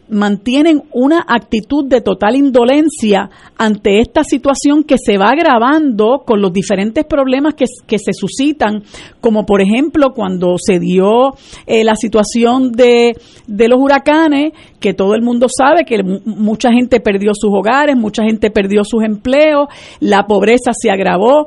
mantienen una actitud de total indolencia ante esta situación que se va agravando con los diferentes problemas que, se suscitan, como por ejemplo cuando se dio eh, la situación de, de los huracanes, que todo el mundo sabe que mucha gente perdió sus hogares, mucha gente perdió sus empleos, la pobreza se agravó,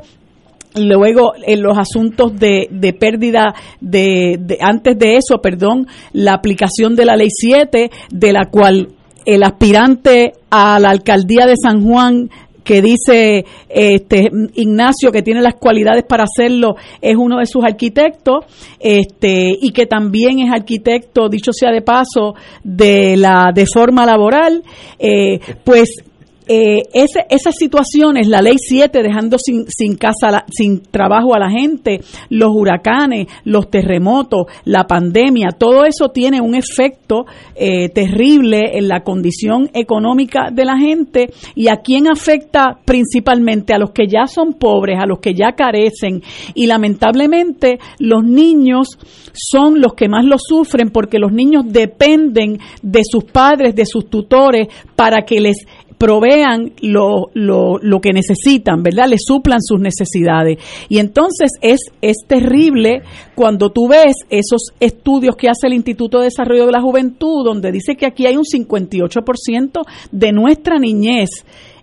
Luego, en los asuntos de, de pérdida de, antes de eso, perdón, la aplicación de la ley 7, de la cual el aspirante a la alcaldía de San Juan que dice este Ignacio que tiene las cualidades para hacerlo es uno de sus arquitectos este y que también es arquitecto dicho sea de paso de la de forma laboral eh, pues eh, ese, esas situaciones, la ley 7 dejando sin, sin casa, sin trabajo a la gente, los huracanes, los terremotos, la pandemia, todo eso tiene un efecto eh, terrible en la condición económica de la gente. Y a quién afecta principalmente a los que ya son pobres, a los que ya carecen. Y lamentablemente los niños son los que más lo sufren porque los niños dependen de sus padres, de sus tutores para que les provean lo, lo, lo, que necesitan, ¿verdad? Le suplan sus necesidades. Y entonces es, es terrible cuando tú ves esos estudios que hace el Instituto de Desarrollo de la Juventud, donde dice que aquí hay un 58% de nuestra niñez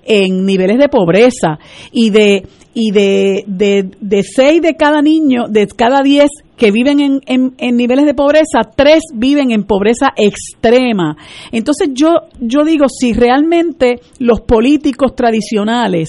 en niveles de pobreza y de y de, de, de seis de cada niño, de cada diez que viven en, en, niveles de pobreza, tres viven en pobreza extrema. Entonces yo, yo digo, si realmente los políticos tradicionales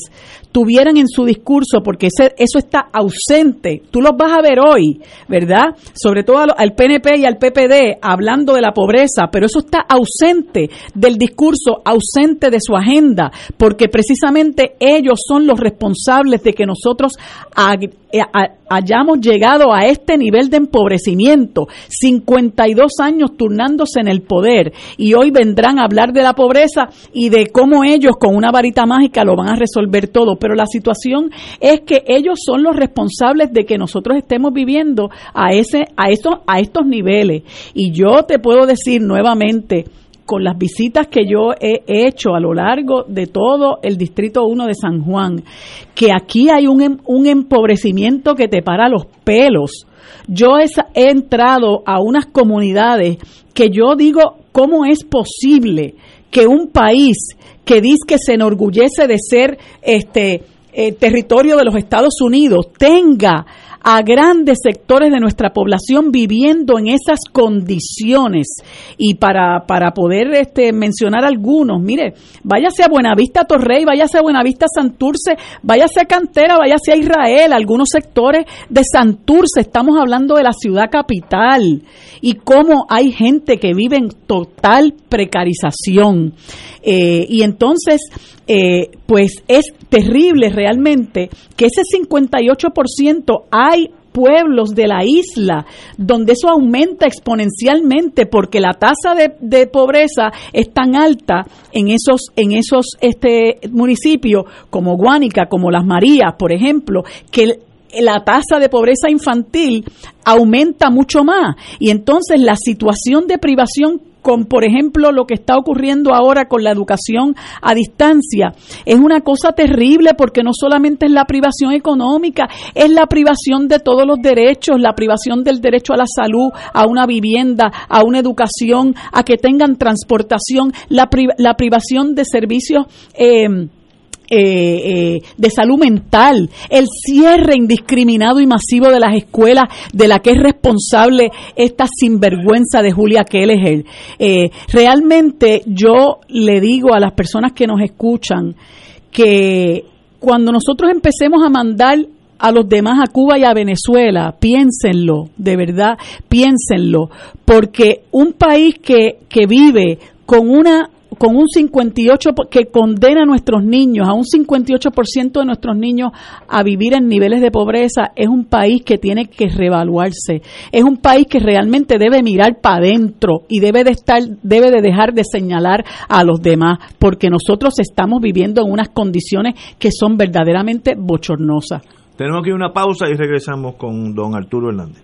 tuvieran en su discurso, porque ese, eso está ausente, tú los vas a ver hoy, ¿verdad? Sobre todo al PNP y al PPD hablando de la pobreza, pero eso está ausente del discurso, ausente de su agenda, porque precisamente ellos son los responsables de que nosotros eh, hayamos llegado a este nivel de empobrecimiento, 52 años turnándose en el poder. Y hoy vendrán a hablar de la pobreza y de cómo ellos con una varita mágica lo van a resolver todo, pero la situación es que ellos son los responsables de que nosotros estemos viviendo a ese a estos a estos niveles. Y yo te puedo decir nuevamente con las visitas que yo he hecho a lo largo de todo el Distrito 1 de San Juan, que aquí hay un, em, un empobrecimiento que te para los pelos. Yo he, he entrado a unas comunidades que yo digo, ¿cómo es posible que un país que dice que se enorgullece de ser este eh, territorio de los Estados Unidos tenga a grandes sectores de nuestra población viviendo en esas condiciones. Y para, para poder este, mencionar algunos, mire, váyase a Buenavista Torrey, váyase a Buenavista Santurce, váyase a Cantera, váyase a Israel, algunos sectores de Santurce, estamos hablando de la ciudad capital y cómo hay gente que vive en total precarización. Eh, y entonces, eh, pues es terrible realmente que ese 58% hay pueblos de la isla, donde eso aumenta exponencialmente porque la tasa de, pobreza es tan alta en esos, en esos este, municipios como Guánica, como Las Marías, por ejemplo, que la tasa de pobreza infantil aumenta mucho más. Y entonces la situación de privación con, por ejemplo, lo que está ocurriendo ahora con la educación a distancia, es una cosa terrible porque no solamente es la privación económica, es la privación de todos los derechos, la privación del derecho a la salud, a una vivienda, a una educación, a que tengan transportación, la, la privación de servicios. Eh, eh, eh, de salud mental, el cierre indiscriminado y masivo de las escuelas de la que es responsable esta sinvergüenza de Julia Kelleher. Eh, realmente yo le digo a las personas que nos escuchan que cuando nosotros empecemos a mandar a los demás a Cuba y a Venezuela, piénsenlo, de verdad, piénsenlo, porque un país que, que vive con una con un 58 que condena a nuestros niños, a un 58% de nuestros niños a vivir en niveles de pobreza, es un país que tiene que reevaluarse. Es un país que realmente debe mirar para adentro y debe de estar debe de dejar de señalar a los demás, porque nosotros estamos viviendo en unas condiciones que son verdaderamente bochornosas. Tenemos aquí una pausa y regresamos con don Arturo Hernández.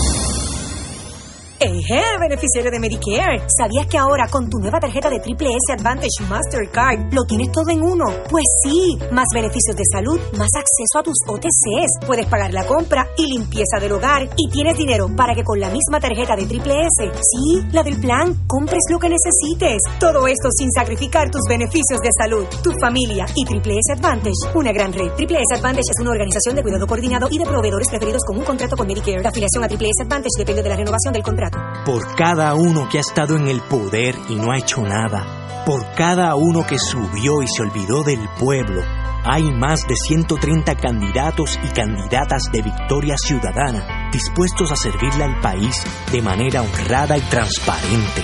Eje, beneficiario de Medicare. ¿Sabías que ahora con tu nueva tarjeta de Triple S Advantage Mastercard lo tienes todo en uno? Pues sí, más beneficios de salud, más acceso a tus OTCs, puedes pagar la compra y limpieza del hogar y tienes dinero para que con la misma tarjeta de Triple S, sí, la del plan, compres lo que necesites. Todo esto sin sacrificar tus beneficios de salud, tu familia y Triple S Advantage, una gran red. Triple S Advantage es una organización de cuidado coordinado y de proveedores preferidos con un contrato con Medicare. La afiliación a Triple S Advantage depende de la renovación del contrato. Por cada uno que ha estado en el poder y no ha hecho nada. Por cada uno que subió y se olvidó del pueblo. Hay más de 130 candidatos y candidatas de Victoria Ciudadana dispuestos a servirle al país de manera honrada y transparente.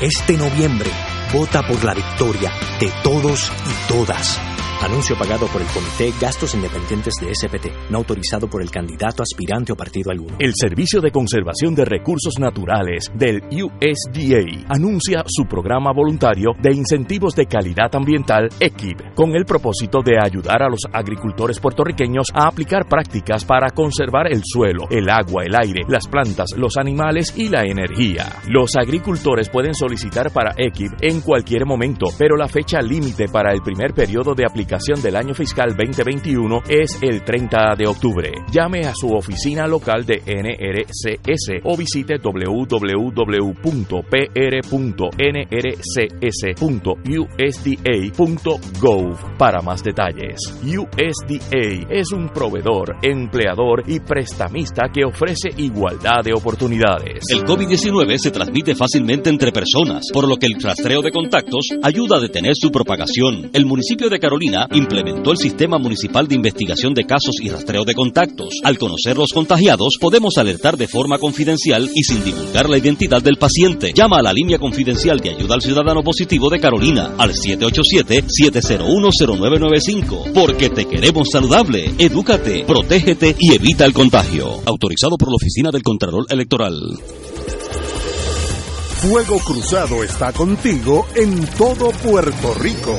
Este noviembre, vota por la victoria de todos y todas. Anuncio pagado por el Comité Gastos Independientes de SPT, no autorizado por el candidato aspirante o partido alguno. El Servicio de Conservación de Recursos Naturales del USDA anuncia su programa voluntario de incentivos de calidad ambiental EQIB, con el propósito de ayudar a los agricultores puertorriqueños a aplicar prácticas para conservar el suelo, el agua, el aire, las plantas, los animales y la energía. Los agricultores pueden solicitar para EQIB en cualquier momento, pero la fecha límite para el primer periodo de aplicación del año fiscal 2021 es el 30 de octubre. Llame a su oficina local de NRCS o visite www.pr.nrcs.usda.gov para más detalles. USDA es un proveedor, empleador y prestamista que ofrece igualdad de oportunidades. El COVID-19 se transmite fácilmente entre personas, por lo que el rastreo de contactos ayuda a detener su propagación. El municipio de Carolina implementó el Sistema Municipal de Investigación de Casos y Rastreo de Contactos. Al conocer los contagiados, podemos alertar de forma confidencial y sin divulgar la identidad del paciente. Llama a la línea confidencial de ayuda al ciudadano positivo de Carolina al 787-701-0995. Porque te queremos saludable. Edúcate, protégete y evita el contagio. Autorizado por la Oficina del Contralor Electoral. Fuego Cruzado está contigo en todo Puerto Rico.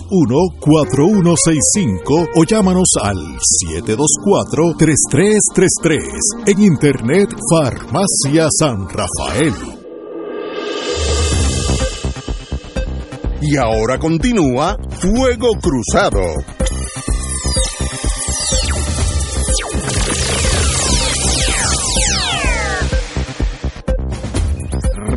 721-4165 o llámanos al 724-3333. En Internet, Farmacia San Rafael. Y ahora continúa Fuego Cruzado.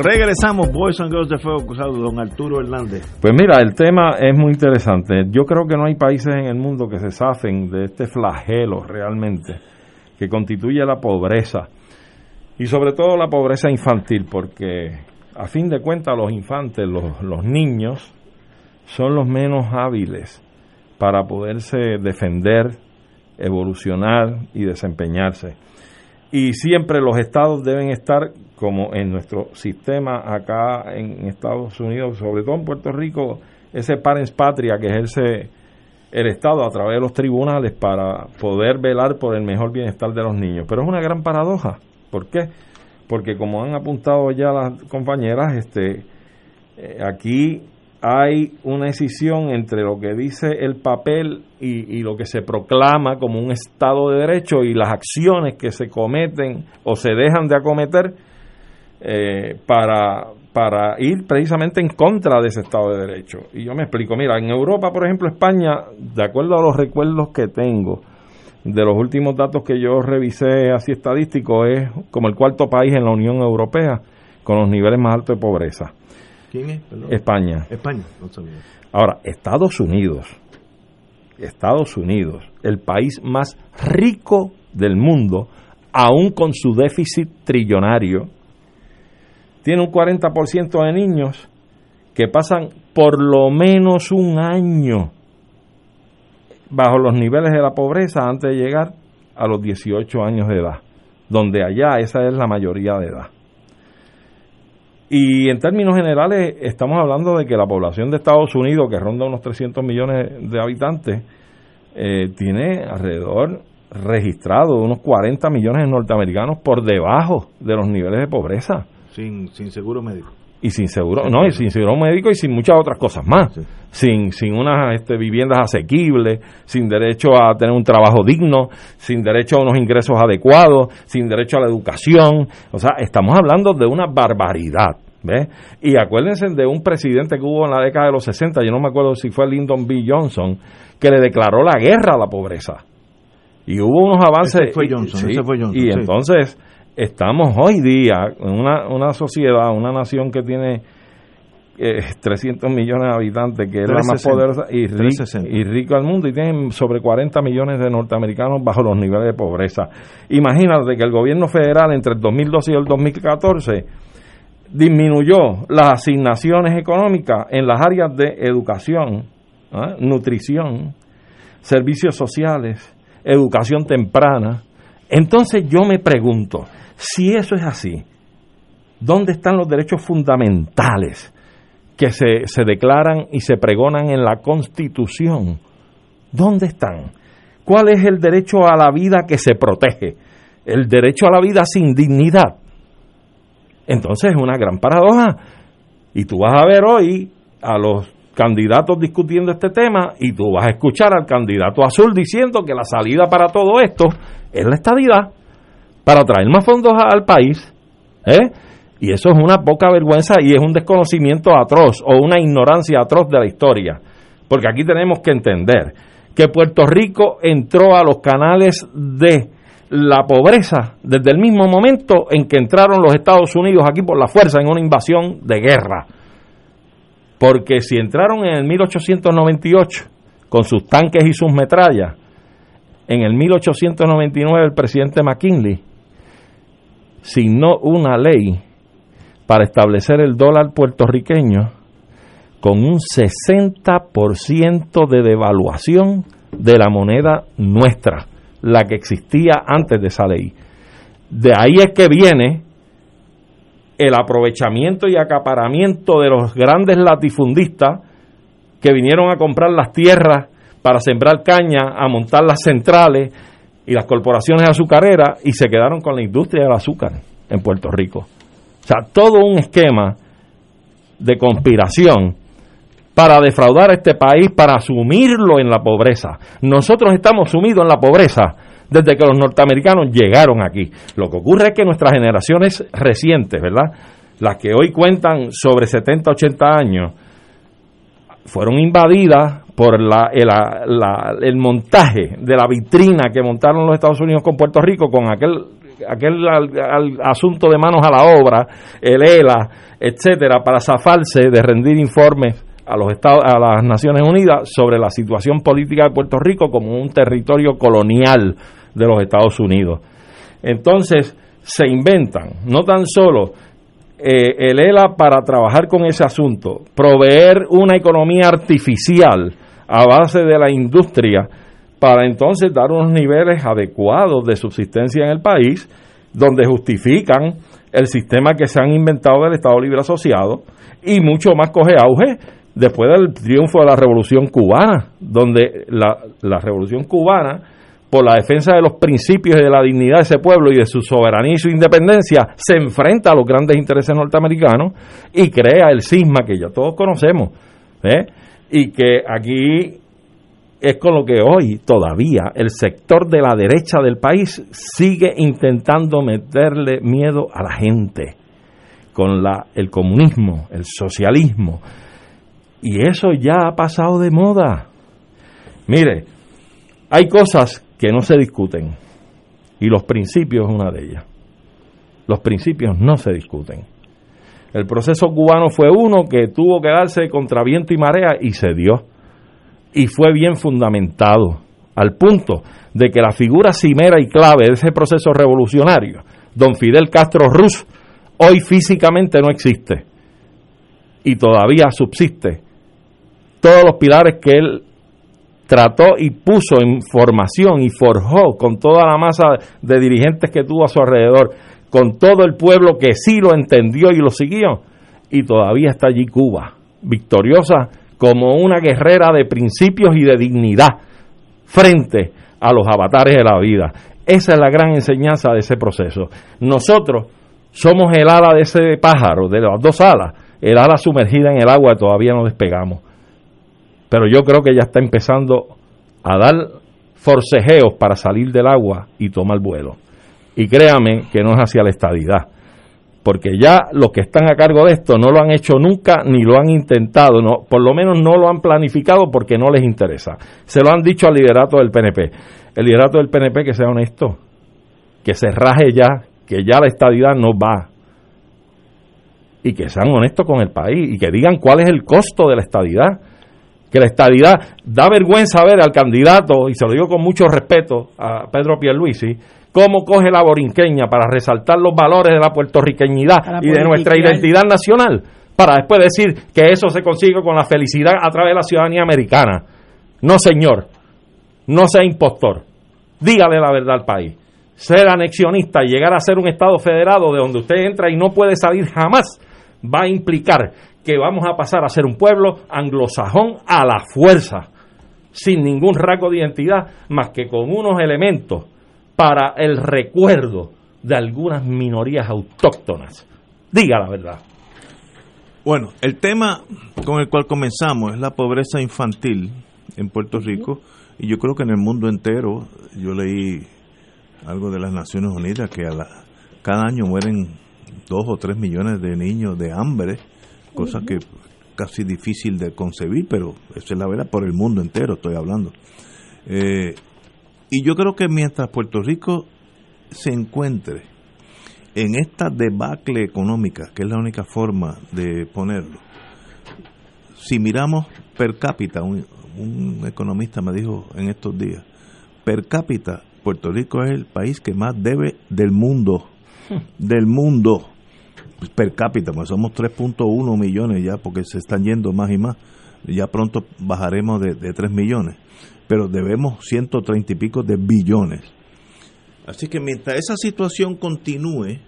Regresamos, Boys and Girls de Fuego Cruzado, don Arturo Hernández. Pues mira, el tema es muy interesante. Yo creo que no hay países en el mundo que se zafen de este flagelo realmente, que constituye la pobreza. Y sobre todo la pobreza infantil, porque a fin de cuentas los infantes, los, los niños, son los menos hábiles para poderse defender, evolucionar y desempeñarse. Y siempre los estados deben estar como en nuestro sistema acá en Estados Unidos, sobre todo en Puerto Rico, ese parens patria que ejerce el Estado a través de los tribunales para poder velar por el mejor bienestar de los niños. Pero es una gran paradoja. ¿Por qué? Porque como han apuntado ya las compañeras, este, eh, aquí hay una decisión entre lo que dice el papel y, y, lo que se proclama como un Estado de Derecho y las acciones que se cometen o se dejan de acometer eh, para, para ir precisamente en contra de ese Estado de Derecho. Y yo me explico, mira, en Europa, por ejemplo, España, de acuerdo a los recuerdos que tengo, de los últimos datos que yo revisé así estadísticos, es como el cuarto país en la Unión Europea con los niveles más altos de pobreza. ¿Quién es? Perdón. España. España, no sabía. Ahora, Estados Unidos, Estados Unidos, el país más rico del mundo, aún con su déficit trillonario, tiene un 40% de niños que pasan por lo menos un año bajo los niveles de la pobreza antes de llegar a los 18 años de edad, donde allá esa es la mayoría de edad. Y en términos generales estamos hablando de que la población de Estados Unidos, que ronda unos 300 millones de habitantes, eh, tiene alrededor registrado unos 40 millones de norteamericanos por debajo de los niveles de pobreza. Sin, sin seguro médico. Y sin seguro, no, y sin seguro médico y sin muchas otras cosas más. Sí. Sin, sin unas este, viviendas asequibles, sin derecho a tener un trabajo digno, sin derecho a unos ingresos adecuados, sin derecho a la educación. O sea, estamos hablando de una barbaridad. ¿Ves? Y acuérdense de un presidente que hubo en la década de los 60, yo no me acuerdo si fue Lyndon B. Johnson, que le declaró la guerra a la pobreza. Y hubo unos avances. Ese fue Johnson, sí, ese fue Johnson y sí. entonces estamos hoy día en una, una sociedad, una nación que tiene eh, 300 millones de habitantes, que es la más poderosa y, ri y rica del mundo, y tienen sobre 40 millones de norteamericanos bajo los niveles de pobreza. Imagínate que el gobierno federal entre el 2012 y el 2014 disminuyó las asignaciones económicas en las áreas de educación, ¿eh? nutrición, servicios sociales, educación temprana. Entonces yo me pregunto, si eso es así, ¿dónde están los derechos fundamentales que se, se declaran y se pregonan en la Constitución, ¿dónde están? ¿Cuál es el derecho a la vida que se protege? El derecho a la vida sin dignidad. Entonces es una gran paradoja. Y tú vas a ver hoy a los candidatos discutiendo este tema y tú vas a escuchar al candidato azul diciendo que la salida para todo esto es la estadidad para traer más fondos al país. ¿eh? Y eso es una poca vergüenza y es un desconocimiento atroz o una ignorancia atroz de la historia. Porque aquí tenemos que entender que Puerto Rico entró a los canales de la pobreza desde el mismo momento en que entraron los Estados Unidos aquí por la fuerza en una invasión de guerra. Porque si entraron en el 1898 con sus tanques y sus metrallas, en el 1899 el presidente McKinley signó una ley para establecer el dólar puertorriqueño con un 60% de devaluación de la moneda nuestra, la que existía antes de esa ley. De ahí es que viene el aprovechamiento y acaparamiento de los grandes latifundistas que vinieron a comprar las tierras para sembrar caña, a montar las centrales y las corporaciones azucareras y se quedaron con la industria del azúcar en Puerto Rico. O sea, todo un esquema de conspiración para defraudar a este país, para sumirlo en la pobreza. Nosotros estamos sumidos en la pobreza desde que los norteamericanos llegaron aquí. Lo que ocurre es que nuestras generaciones recientes, ¿verdad? Las que hoy cuentan sobre 70, 80 años, fueron invadidas por la, el, montaje de la vitrina que montaron los Estados Unidos con Puerto Rico, con aquel aquel asunto de manos a la obra, el ELA, etcétera, para zafarse de rendir informes a los Estados, a las Naciones Unidas sobre la situación política de Puerto Rico como un territorio colonial de los Estados Unidos. Entonces, se inventan no tan solo eh, el ELA para trabajar con ese asunto, proveer una economía artificial a base de la industria para entonces dar unos niveles adecuados de subsistencia en el país, donde justifican el sistema que se han inventado del Estado Libre Asociado y mucho más coge auge después del triunfo de la Revolución Cubana, donde la, la Revolución Cubana, por la defensa de los principios y de la dignidad de ese pueblo y de su soberanía y su independencia, se enfrenta a los grandes intereses norteamericanos y crea el cisma que ya todos conocemos. ¿eh? Y que aquí es con lo que hoy todavía el sector de la derecha del país sigue intentando meterle miedo a la gente con la, el comunismo, el socialismo, y eso ya ha pasado de moda. Mire, hay cosas que no se discuten y los principios es una de ellas. Los principios no se discuten. El proceso cubano fue uno que tuvo que darse contra viento y marea y se dio. Y fue bien fundamentado, al punto de que la figura cimera y clave de ese proceso revolucionario, don Fidel Castro Ruz, hoy físicamente no existe y todavía subsiste todos los pilares que él trató y puso en formación y forjó con toda la masa de dirigentes que tuvo a su alrededor, con todo el pueblo que sí lo entendió y lo siguió, y todavía está allí Cuba, victoriosa como una guerrera de principios y de dignidad frente a los avatares de la vida. Esa es la gran enseñanza de ese proceso. Nosotros somos el ala de ese pájaro, de las dos alas, el ala sumergida en el agua, todavía no despegamos pero yo creo que ya está empezando a dar forcejeos para salir del agua y tomar vuelo. Y créame que no es hacia la estadidad, porque ya los que están a cargo de esto no lo han hecho nunca ni lo han intentado, no, por lo menos no lo han planificado porque no les interesa. Se lo han dicho al liderato del PNP. El liderato del PNP que sea honesto, que se raje ya, que ya la estadidad no va. Y que sean honestos con el país y que digan cuál es el costo de la estadidad que la estadidad da vergüenza ver al candidato, y se lo digo con mucho respeto a Pedro Pierluisi, cómo coge la borinqueña para resaltar los valores de la puertorriqueñidad y de nuestra identidad nacional, para después decir que eso se consigue con la felicidad a través de la ciudadanía americana. No, señor, no sea impostor. Dígale la verdad al país. Ser anexionista y llegar a ser un Estado federado de donde usted entra y no puede salir jamás va a implicar que vamos a pasar a ser un pueblo anglosajón a la fuerza, sin ningún rasgo de identidad, más que con unos elementos para el recuerdo de algunas minorías autóctonas. Diga la verdad. Bueno, el tema con el cual comenzamos es la pobreza infantil en Puerto Rico y yo creo que en el mundo entero, yo leí algo de las Naciones Unidas que a la, cada año mueren dos o tres millones de niños de hambre, cosa que casi difícil de concebir, pero esa es la verdad, por el mundo entero estoy hablando. Eh, y yo creo que mientras Puerto Rico se encuentre en esta debacle económica, que es la única forma de ponerlo, si miramos per cápita, un, un economista me dijo en estos días, per cápita, Puerto Rico es el país que más debe del mundo, del mundo, per cápita, pues somos 3.1 millones ya, porque se están yendo más y más, ya pronto bajaremos de, de 3 millones, pero debemos 130 y pico de billones. Así que mientras esa situación continúe,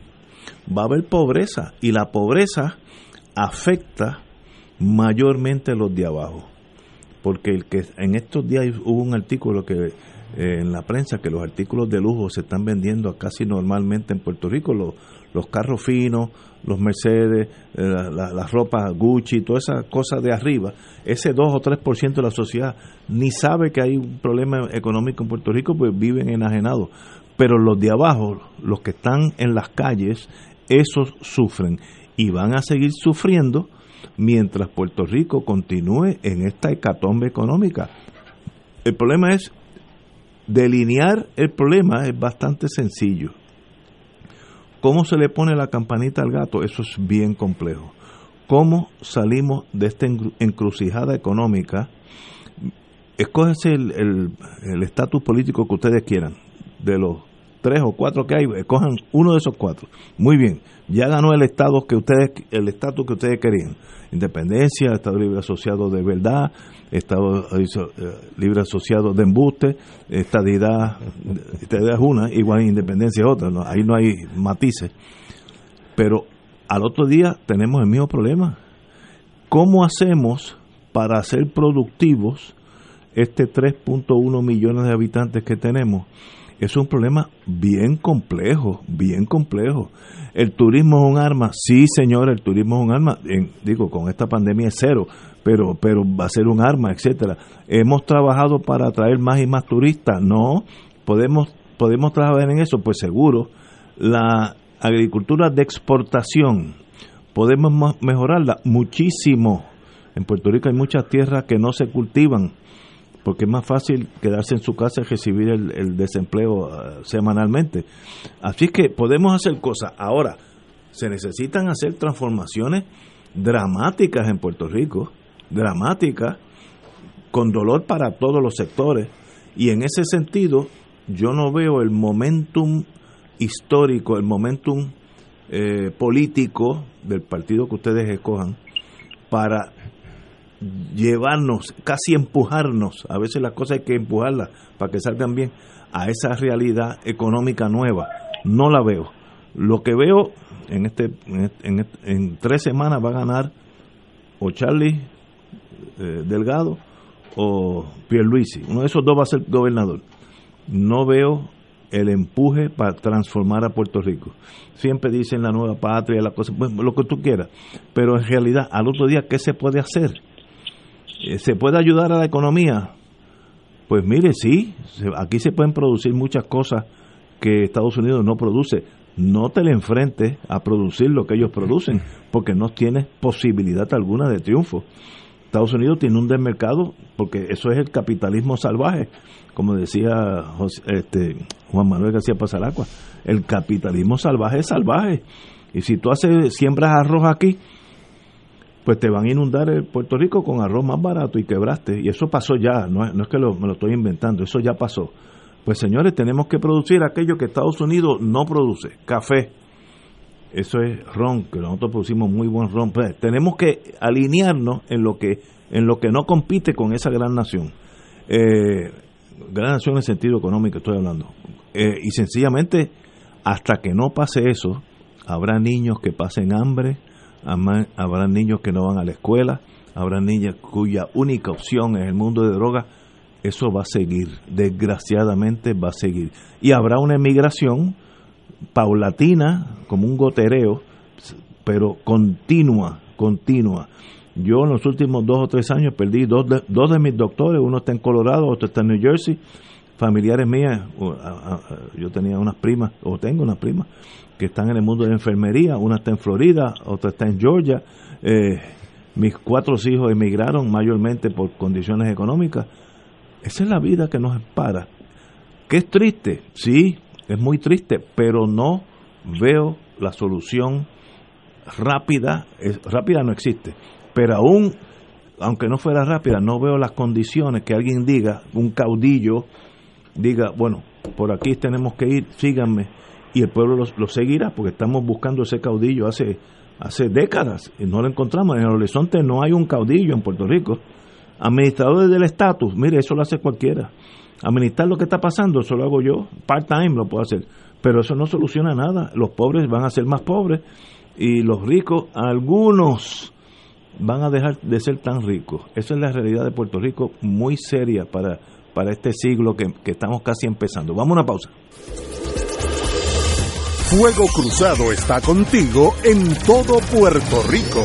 va a haber pobreza y la pobreza afecta mayormente a los de abajo. Porque el que en estos días hubo un artículo que eh, en la prensa que los artículos de lujo se están vendiendo casi normalmente en Puerto Rico, los, los carros finos, los Mercedes, eh, la, la, la, ropa Gucci, todas esas cosas de arriba, ese 2 o 3% de la sociedad ni sabe que hay un problema económico en Puerto Rico, pues viven enajenados pero los de abajo, los que están en las calles, esos sufren y van a seguir sufriendo mientras Puerto Rico continúe en esta hecatombe económica. El problema es delinear el problema es bastante sencillo. ¿Cómo se le pone la campanita al gato? Eso es bien complejo. ¿Cómo salimos de esta encrucijada económica? Escógese el estatus político que ustedes quieran de los tres o cuatro que hay, cojan uno de esos cuatro. Muy bien, ya ganó el estado que ustedes, el estatus que ustedes querían. Independencia, Estado Libre Asociado de Verdad, Estado Libre Asociado de Embuste, estadidad, estadidad es una, igual independencia es otra, ¿no? ahí no hay matices. Pero al otro día tenemos el mismo problema. ¿Cómo hacemos para ser productivos este 3.1 millones de habitantes que tenemos? es un problema bien complejo, bien complejo. ¿El turismo es un arma? Sí, señor, el turismo es un arma. digo, con esta pandemia es cero, pero, pero va a ser un arma, etcétera. ¿Hemos trabajado para atraer más y más turistas? No. ¿Podemos, podemos trabajar en eso? Pues seguro. La agricultura de exportación, ¿podemos mejorarla? Muchísimo. En Puerto Rico hay muchas tierras que no se cultivan porque es más fácil quedarse en su casa y recibir el, desempleo uh, semanalmente. Así que podemos hacer cosas. Ahora, se necesitan hacer transformaciones dramáticas en Puerto Rico, dramáticas, con dolor para todos los sectores. Y en ese sentido, yo no veo el momentum histórico, el momentum eh, político del partido que ustedes escojan para llevarnos, casi empujarnos, a veces las cosas hay que empujarlas para que salgan bien, a esa realidad económica nueva. No la veo. Lo que veo en este en, en, tres semanas va a ganar o Charlie eh, Delgado o Pierluisi. Uno de esos dos va a ser gobernador. No veo el empuje para transformar a Puerto Rico. Siempre dicen la nueva patria, la cosa, pues, lo que tú quieras, pero en realidad al otro día, ¿qué se puede hacer? Eh, ¿Se puede ayudar a la economía? Pues mire, sí, aquí se pueden producir muchas cosas que Estados Unidos no produce. No te le enfrentes a producir lo que ellos producen, porque no tienes posibilidad alguna de triunfo. Estados Unidos tiene un desmercado, porque eso es el capitalismo salvaje, como decía este, Juan Manuel García Pasalacua. El capitalismo salvaje es salvaje. Y si tú haces, siembras arroz aquí, pues te van a inundar Puerto Rico con arroz más barato y quebraste. Y eso pasó ya, no, es que me lo estoy inventando, eso ya pasó. Pues señores, tenemos que producir aquello que Estados Unidos no produce, café. Eso es ron, que nosotros producimos muy buen ron. Pues, tenemos que alinearnos en lo que en lo que no compite con esa gran nación. Eh, gran nación en el sentido económico estoy hablando. Eh, y sencillamente, hasta que no pase eso, habrá niños que pasen hambre, habrá niños que no van a la escuela, habrá niñas cuya única opción es el mundo de drogas. Eso va a seguir, desgraciadamente va a seguir. Y habrá una emigración paulatina, como un gotereo, pero continua, continua. Yo en los últimos dos o tres años perdí dos de, dos de mis doctores, uno está en Colorado, otro está en New Jersey, familiares mías, yo tenía unas primas, o tengo unas primas, que están en el mundo de la enfermería, una está en Florida, otra está en Georgia. Eh, mis cuatro hijos emigraron mayormente por condiciones económicas. Esa es la vida que nos espara. ¿Qué es triste? Sí, es muy triste, pero no veo la solución rápida. rápida no existe, pero aún, aunque no fuera rápida, no veo las condiciones que alguien diga, un caudillo diga, bueno, por aquí tenemos que ir, síganme y el pueblo lo, seguirá porque estamos buscando ese caudillo hace, hace décadas y no lo encontramos. En el horizonte no hay un caudillo en Puerto Rico. Administradores del estatus, mire, eso lo hace cualquiera. Administrar lo que está pasando, eso lo hago yo. Part-time lo puedo hacer. Pero eso no soluciona nada. Los pobres van a ser más pobres y los ricos, algunos van a dejar de ser tan ricos. Esa es la realidad de Puerto Rico, muy seria para, para este siglo que, que estamos casi empezando. Vamos a una pausa. Fuego Cruzado está contigo en todo Puerto Rico.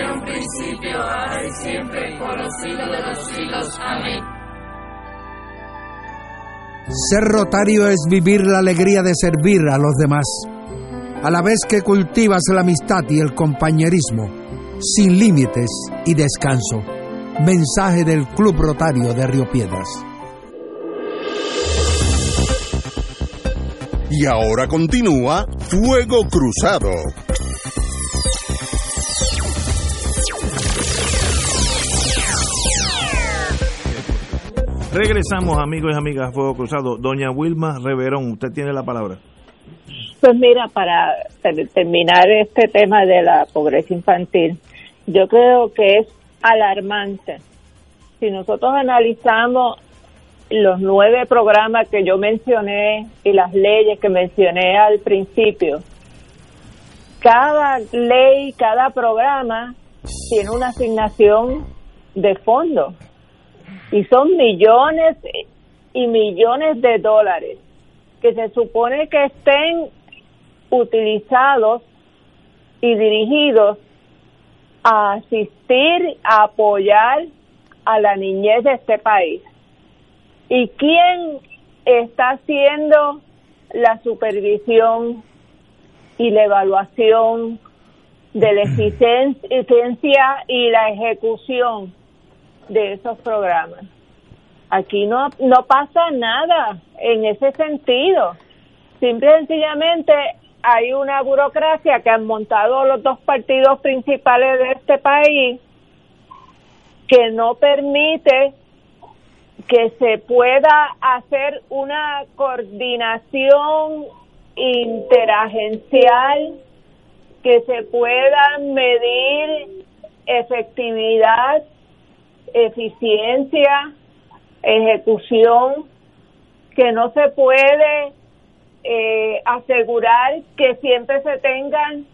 los siglos de los siglos. Amén. Ser rotario es vivir la alegría de servir a los demás, a la vez que cultivas la amistad y el compañerismo, sin límites y descanso. Mensaje del Club Rotario de Río Piedras. Y ahora continúa Fuego Cruzado. Regresamos, amigos y amigas, a Fuego Cruzado. Doña Wilma Reverón, usted tiene la palabra. Pues mira, para terminar este tema de la pobreza infantil, yo creo que es alarmante. Si nosotros analizamos los nueve programas que yo mencioné y las leyes que mencioné al principio, cada ley, cada programa tiene una asignación de fondos y son millones y millones de dólares que se supone que estén utilizados y dirigidos a asistir, a apoyar a la niñez de este país. ¿Y quién está haciendo la supervisión y la evaluación de la eficiencia y la ejecución de esos programas? Aquí no, no pasa nada en ese sentido. Simple y sencillamente hay una burocracia que han montado los dos partidos principales de este país que no permite que se pueda hacer una coordinación interagencial, que se pueda medir efectividad, eficiencia, ejecución, que no se puede eh, asegurar que siempre se tengan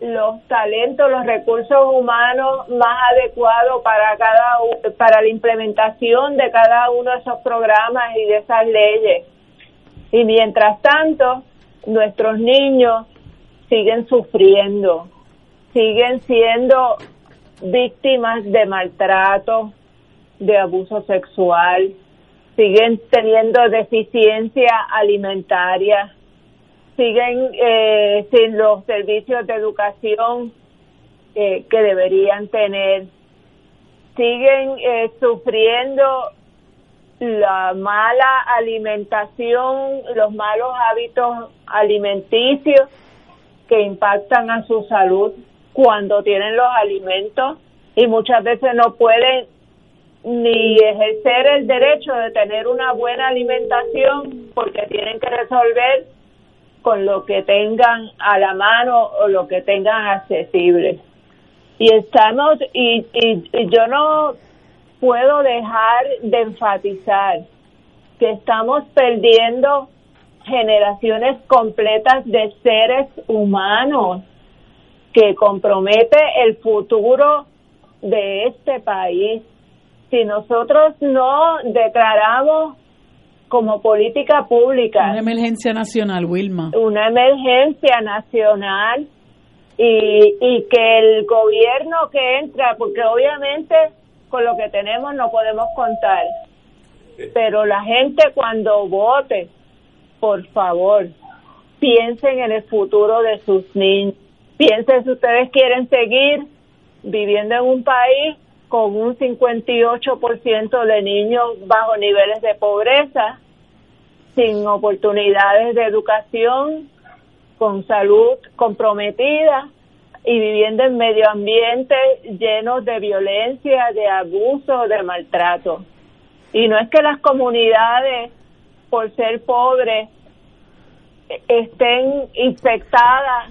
los talentos, los recursos humanos más adecuados para cada para la implementación de cada uno de esos programas y de esas leyes. Y mientras tanto, nuestros niños siguen sufriendo, siguen siendo víctimas de maltrato, de abuso sexual, siguen teniendo deficiencia alimentaria, siguen eh, sin los servicios de educación eh, que deberían tener, siguen eh, sufriendo la mala alimentación, los malos hábitos alimenticios que impactan a su salud cuando tienen los alimentos y muchas veces no pueden ni ejercer el derecho de tener una buena alimentación porque tienen que resolver con lo que tengan a la mano o lo que tengan accesible. Y estamos, y, y, yo no puedo dejar de enfatizar que estamos perdiendo generaciones completas de seres humanos que compromete el futuro de este país si nosotros no declaramos como política pública. Una emergencia nacional, Wilma. Una emergencia nacional y, y que el gobierno que entra, porque obviamente con lo que tenemos no podemos contar, pero la gente cuando vote, por favor, piensen en el futuro de sus niños. Piensen si ustedes quieren seguir viviendo en un país con un 58% de niños bajo niveles de pobreza, sin oportunidades de educación, con salud comprometida y viviendo en medio ambiente llenos de violencia, de abuso, de maltrato. Y no es que las comunidades, por ser pobres, estén infectadas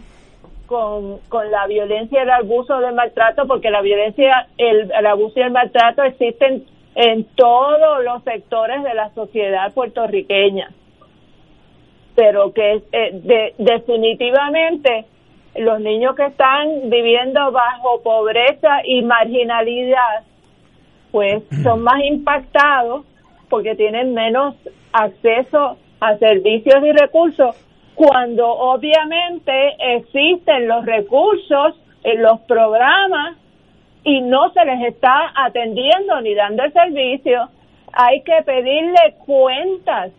con, con la violencia, el abuso, del maltrato, porque la violencia, el, el abuso y el maltrato existen en todos los sectores de la sociedad puertorriqueña. Pero que eh, definitivamente los niños que están viviendo bajo pobreza y marginalidad, pues son más impactados porque tienen menos acceso a servicios y recursos cuando obviamente existen los recursos en los programas y no se les está atendiendo ni dando el servicio, hay que pedirle cuentas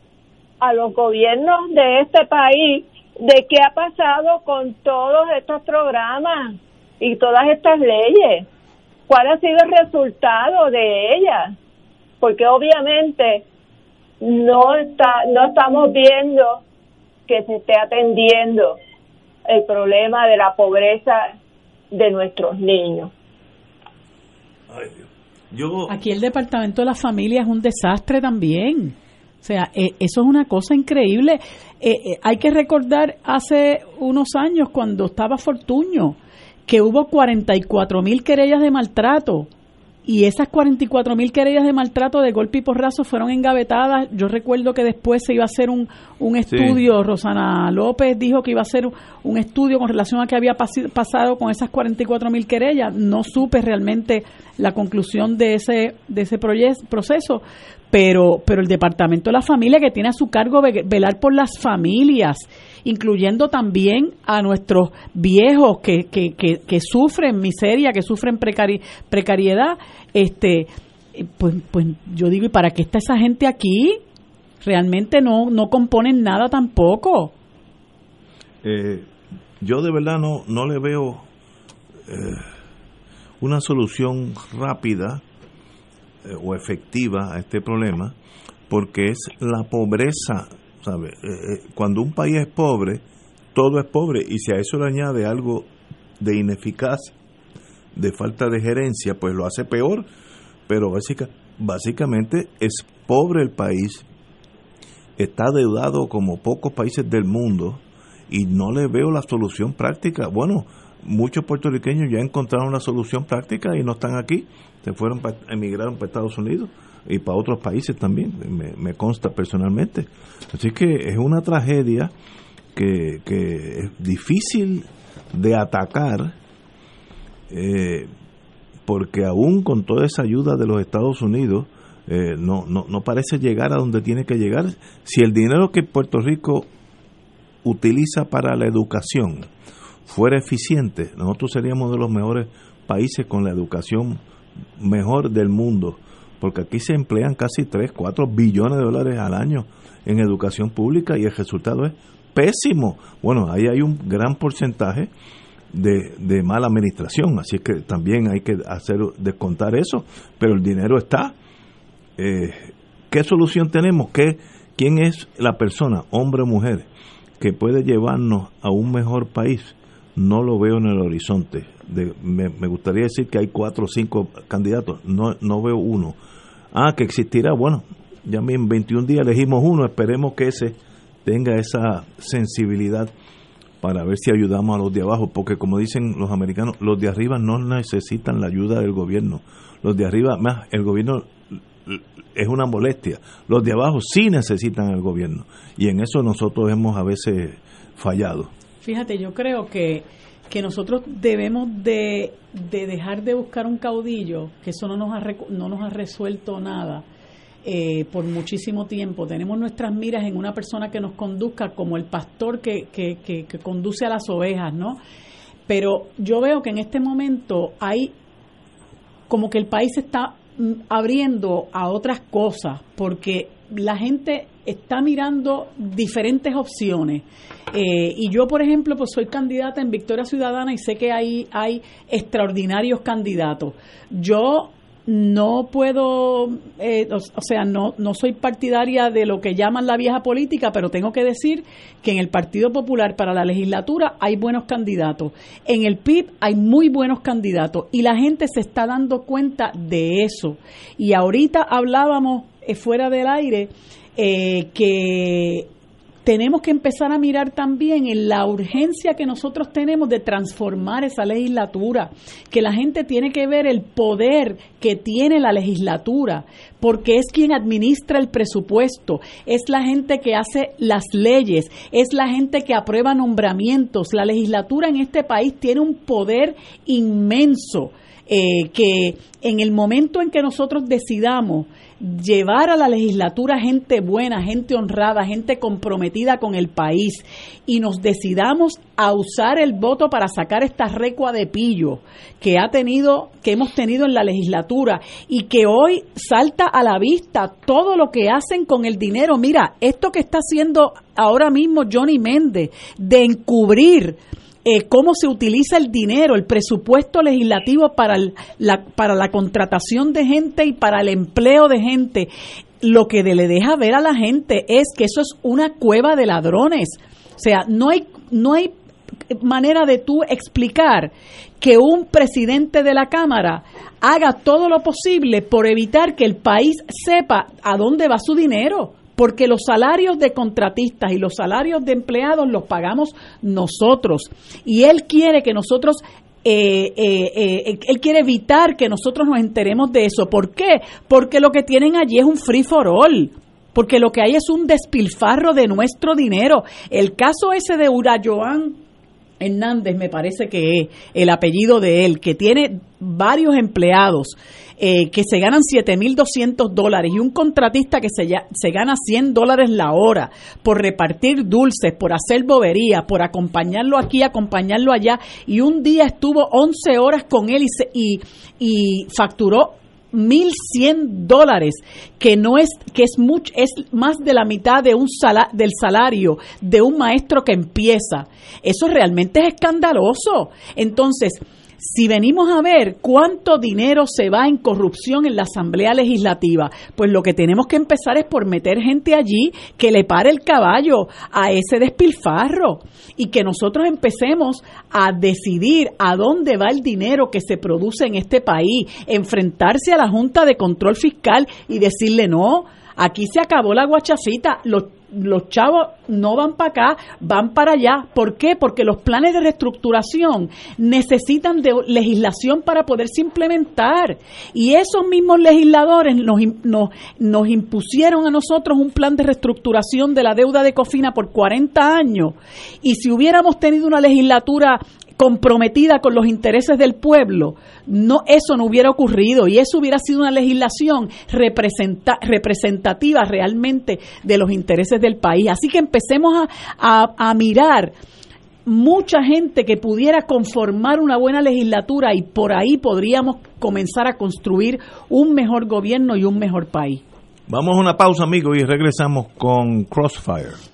a los gobiernos de este país de qué ha pasado con todos estos programas y todas estas leyes, cuál ha sido el resultado de ellas, porque obviamente no está no estamos viendo que se esté atendiendo el problema de la pobreza de nuestros niños. Aquí el Departamento de la Familia es un desastre también. O sea, eh, eso es una cosa increíble. Eh, eh, hay que recordar hace unos años cuando estaba Fortuño, que hubo 44 mil querellas de maltrato y esas 44 mil querellas de maltrato de golpe y porrazo fueron engavetadas. Yo recuerdo que después se iba a hacer un, un estudio, Rosana López dijo que iba a hacer un estudio con relación a qué había pasado con esas 44 mil querellas. No supe realmente la conclusión de ese, de ese proceso, pero, pero el Departamento de la Familia que tiene a su cargo velar por las familias incluyendo también a nuestros viejos que, que, que, sufren miseria, que sufren precariedad, este, pues, pues yo digo, ¿y para qué está esa gente aquí? Realmente no, no componen nada tampoco. Eh, yo de verdad no, no le veo eh, una solución rápida o efectiva a este problema, porque es la pobreza ¿sabe? Eh, eh, cuando un país es pobre, todo es pobre y si a eso le añade algo de ineficaz, de falta de gerencia, pues lo hace peor, pero básicamente es pobre el país, está deudado como pocos países del mundo y no le veo la solución práctica. Bueno, muchos puertorriqueños ya encontraron la solución práctica y no están aquí, se fueron, emigraron para Estados Unidos y para otros países también, me, consta personalmente. Así que es una tragedia que, es difícil de atacar, eh, porque aún con toda esa ayuda de los Estados Unidos, eh, no, no, no parece llegar a donde tiene que llegar. Si el dinero que Puerto Rico utiliza para la educación fuera eficiente, nosotros seríamos de los mejores países con la educación mejor del mundo porque aquí se emplean casi 3, 4 billones de dólares al año en educación pública y el resultado es pésimo. Bueno, ahí hay un gran porcentaje de, mala administración, así que también hay que hacer descontar eso, pero el dinero está. Eh, ¿Qué solución tenemos? ¿Qué, ¿Quién es la persona, hombre o mujer, que puede llevarnos a un mejor país? No lo veo en el horizonte. me, gustaría decir que hay cuatro o cinco candidatos, no, no veo uno. Ah, que existirá, bueno, ya en 21 días elegimos uno, esperemos que ese tenga esa sensibilidad para ver si ayudamos a los de abajo, porque como dicen los americanos, los de arriba no necesitan la ayuda del gobierno, los de arriba, más, el gobierno es una molestia, los de abajo sí necesitan al gobierno, y en eso nosotros hemos a veces fallado. Fíjate, yo creo que que nosotros debemos de, dejar de buscar un caudillo, que eso no nos ha, no nos ha resuelto nada eh, por muchísimo tiempo. Tenemos nuestras miras en una persona que nos conduzca como el pastor que, que, que, que conduce a las ovejas, ¿no? Pero yo veo que en este momento hay como que el país está mm, abriendo a otras cosas, porque la gente está mirando diferentes opciones. Eh, y yo, por ejemplo, pues soy candidata en Victoria Ciudadana y sé que ahí hay extraordinarios candidatos. Yo no puedo, eh, o, sea, no, no soy partidaria de lo que llaman la vieja política, pero tengo que decir que en el Partido Popular para la legislatura hay buenos candidatos. En el PIB hay muy buenos candidatos y la gente se está dando cuenta de eso. Y ahorita hablábamos eh, fuera del aire eh, que tenemos que empezar a mirar también en la urgencia que nosotros tenemos de transformar esa legislatura, que la gente tiene que ver el poder que tiene la legislatura, porque es quien administra el presupuesto, es la gente que hace las leyes, es la gente que aprueba nombramientos. La legislatura en este país tiene un poder inmenso. Eh, que en el momento en que nosotros decidamos llevar a la legislatura gente buena, gente honrada, gente comprometida con el país y nos decidamos a usar el voto para sacar esta recua de pillo que ha tenido, que hemos tenido en la legislatura y que hoy salta a la vista todo lo que hacen con el dinero. Mira, esto que está haciendo ahora mismo Johnny Méndez de encubrir eh, cómo se utiliza el dinero, el presupuesto legislativo para, la, para la contratación de gente y para el empleo de gente. Lo que le deja ver a la gente es que eso es una cueva de ladrones. O sea, no hay, no hay manera de tú explicar que un presidente de la Cámara haga todo lo posible por evitar que el país sepa a dónde va su dinero porque los salarios de contratistas y los salarios de empleados los pagamos nosotros. Y él quiere que nosotros eh, eh, eh, él quiere evitar que nosotros nos enteremos de eso. ¿Por qué? Porque lo que tienen allí es un free for all porque lo que hay es un despilfarro de nuestro dinero. El caso ese de Urayoan Hernández, me parece que es el apellido de él, que tiene varios empleados eh, que se ganan 7.200 dólares y un contratista que se, se gana 100 dólares la hora por repartir dulces, por hacer bobería, por acompañarlo aquí, acompañarlo allá, y un día estuvo 11 horas con él y, y, y facturó 1.100 dólares, que no es que es mucho, es más de la mitad de un del salario de un maestro que empieza. Eso realmente es escandaloso. Entonces, si venimos a ver cuánto dinero se va en corrupción en la Asamblea Legislativa, pues lo que tenemos que empezar es por meter gente allí que le pare el caballo a ese despilfarro y que nosotros empecemos a decidir a dónde va el dinero que se produce en este país, enfrentarse a la Junta de Control Fiscal y decirle no, aquí se acabó la guachafita, los chavos no van para acá, van para allá. ¿Por qué? Porque los planes de reestructuración necesitan de legislación para poderse implementar. Y esos mismos legisladores nos, nos, nos impusieron a nosotros un plan de reestructuración de la deuda de Cofina por 40 años. Y si hubiéramos tenido una legislatura comprometida con los intereses del pueblo, no eso no hubiera ocurrido y eso hubiera sido una legislación representativa realmente de los intereses del país. Así que empecemos a, a mirar mucha gente que pudiera conformar una buena legislatura y por ahí podríamos comenzar a construir un mejor gobierno y un mejor país. Vamos a una pausa, amigos, y regresamos con Crossfire.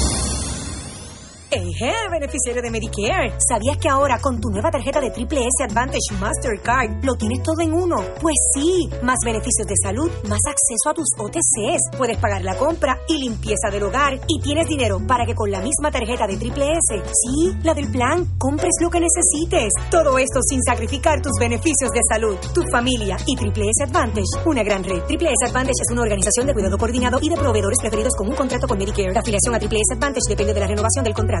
Eje, beneficiario de Medicare. ¿Sabías que ahora con tu nueva tarjeta de Triple S Advantage Mastercard lo tienes todo en uno? Pues sí, más beneficios de salud, más acceso a tus OTCs, puedes pagar la compra y limpieza del hogar y tienes dinero para que con la misma tarjeta de Triple S, sí, la del plan, compres lo que necesites. Todo esto sin sacrificar tus beneficios de salud, tu familia y Triple S Advantage, una gran red. Triple S Advantage es una organización de cuidado coordinado y de proveedores preferidos con un contrato con Medicare. La afiliación a Triple S Advantage depende de la renovación del contrato.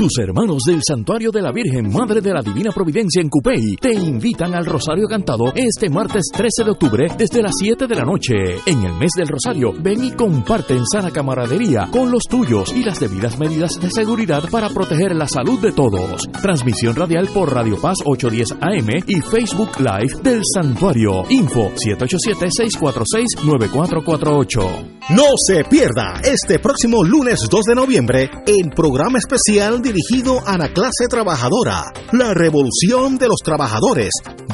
Tus hermanos del Santuario de la Virgen Madre de la Divina Providencia en Cupey te invitan al Rosario Cantado este martes 13 de octubre desde las 7 de la noche. En el mes del Rosario, ven y comparte en sana camaradería con los tuyos y las debidas medidas de seguridad para proteger la salud de todos. Transmisión radial por Radio Paz 810 AM y Facebook Live del Santuario. Info 787-646-9448. No se pierda este próximo lunes 2 de noviembre el programa especial dirigido a la clase trabajadora, la revolución de los trabajadores,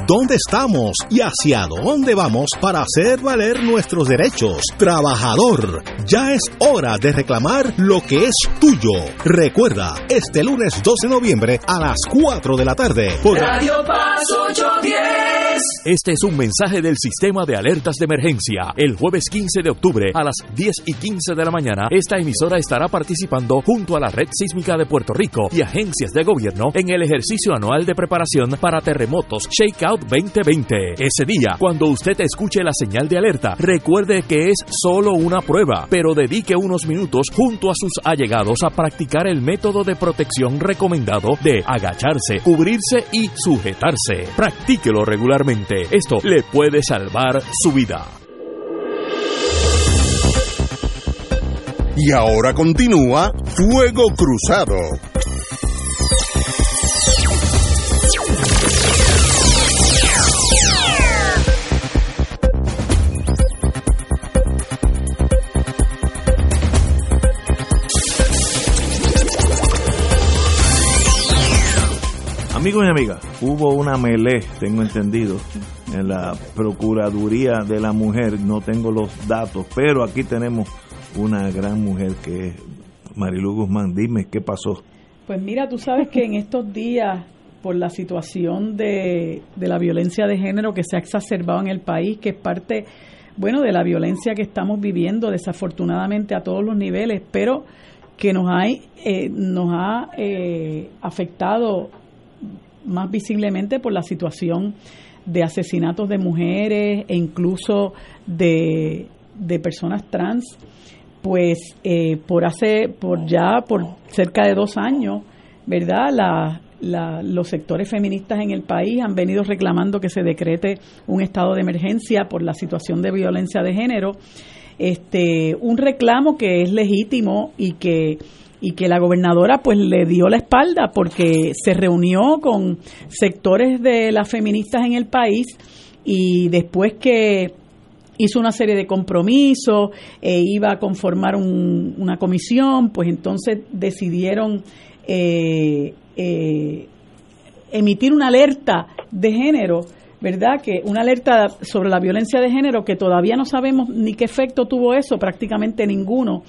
dónde estamos y hacia dónde vamos para hacer valer nuestros derechos. Trabajador, ya es hora de reclamar lo que es tuyo. Recuerda, este lunes 2 de noviembre a las 4 de la tarde por Radio Paz 810. Este es un mensaje del sistema de alertas de emergencia. El jueves 15 de octubre a las 10 y 15 de la mañana, esta emisora estará participando junto a la Red Sísmica de Puerto Rico y agencias de gobierno en el ejercicio anual de preparación para terremotos Shakeout 2020. Ese día, cuando usted escuche la señal de alerta, recuerde que es solo una prueba, pero dedique unos minutos junto a sus allegados a practicar el método de protección recomendado de agacharse, cubrirse y sujetarse. Practíquelo regularmente. Esto le puede salvar su vida. Y ahora continúa Fuego Cruzado. Amigos y amigas, hubo una melé, tengo entendido, en la Procuraduría de la Mujer, no tengo los datos, pero aquí tenemos una gran mujer que es Marilu Guzmán. Dime, ¿qué pasó? Pues mira, tú sabes que en estos días, por la situación de, de la violencia de género que se ha exacerbado en el país, que es parte, bueno, de la violencia que estamos viviendo desafortunadamente a todos los niveles, pero que nos, hay, eh, nos ha eh, afectado más visiblemente por la situación de asesinatos de mujeres e incluso de, de personas trans, pues eh, por hace, por ya por cerca de dos años, ¿verdad? La, la, los sectores feministas en el país han venido reclamando que se decrete un estado de emergencia por la situación de violencia de género. Este, un reclamo que es legítimo y que y que la gobernadora pues le dio la espalda porque se reunió con sectores de las feministas en el país y después que hizo una serie de compromisos e iba a conformar una comisión, pues entonces decidieron eh, eh, emitir una alerta de género ¿verdad? Que una alerta sobre la violencia de género que todavía no sabemos ni qué efecto tuvo eso, prácticamente ninguno.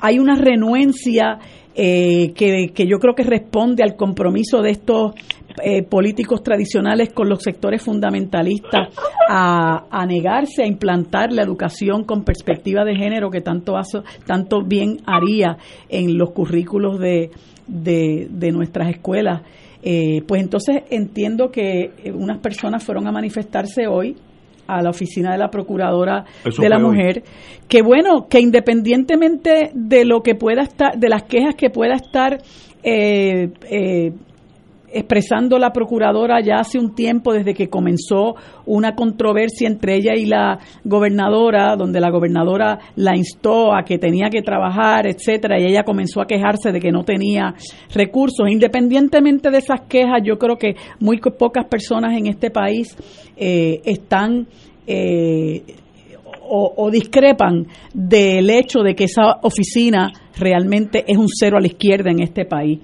Hay una renuencia eh, que, que, yo creo que responde al compromiso de estos eh, políticos tradicionales con los sectores fundamentalistas a, a, negarse a implantar la educación con perspectiva de género que tanto, tanto bien haría en los currículos de, de nuestras escuelas. Eh, pues entonces entiendo que eh, unas personas fueron a manifestarse hoy a la oficina de la procuradora de la mujer. Que bueno que independientemente de lo que pueda estar de las quejas que pueda estar eh, eh expresando la procuradora ya hace un tiempo desde que comenzó una controversia entre ella y la gobernadora, donde la gobernadora la instó a que tenía que trabajar, etcétera, y ella comenzó a quejarse de que no tenía recursos. Independientemente de esas quejas, yo creo que muy pocas personas en este país eh, están eh, o, discrepan del hecho de que esa oficina realmente es un cero a la izquierda en este país.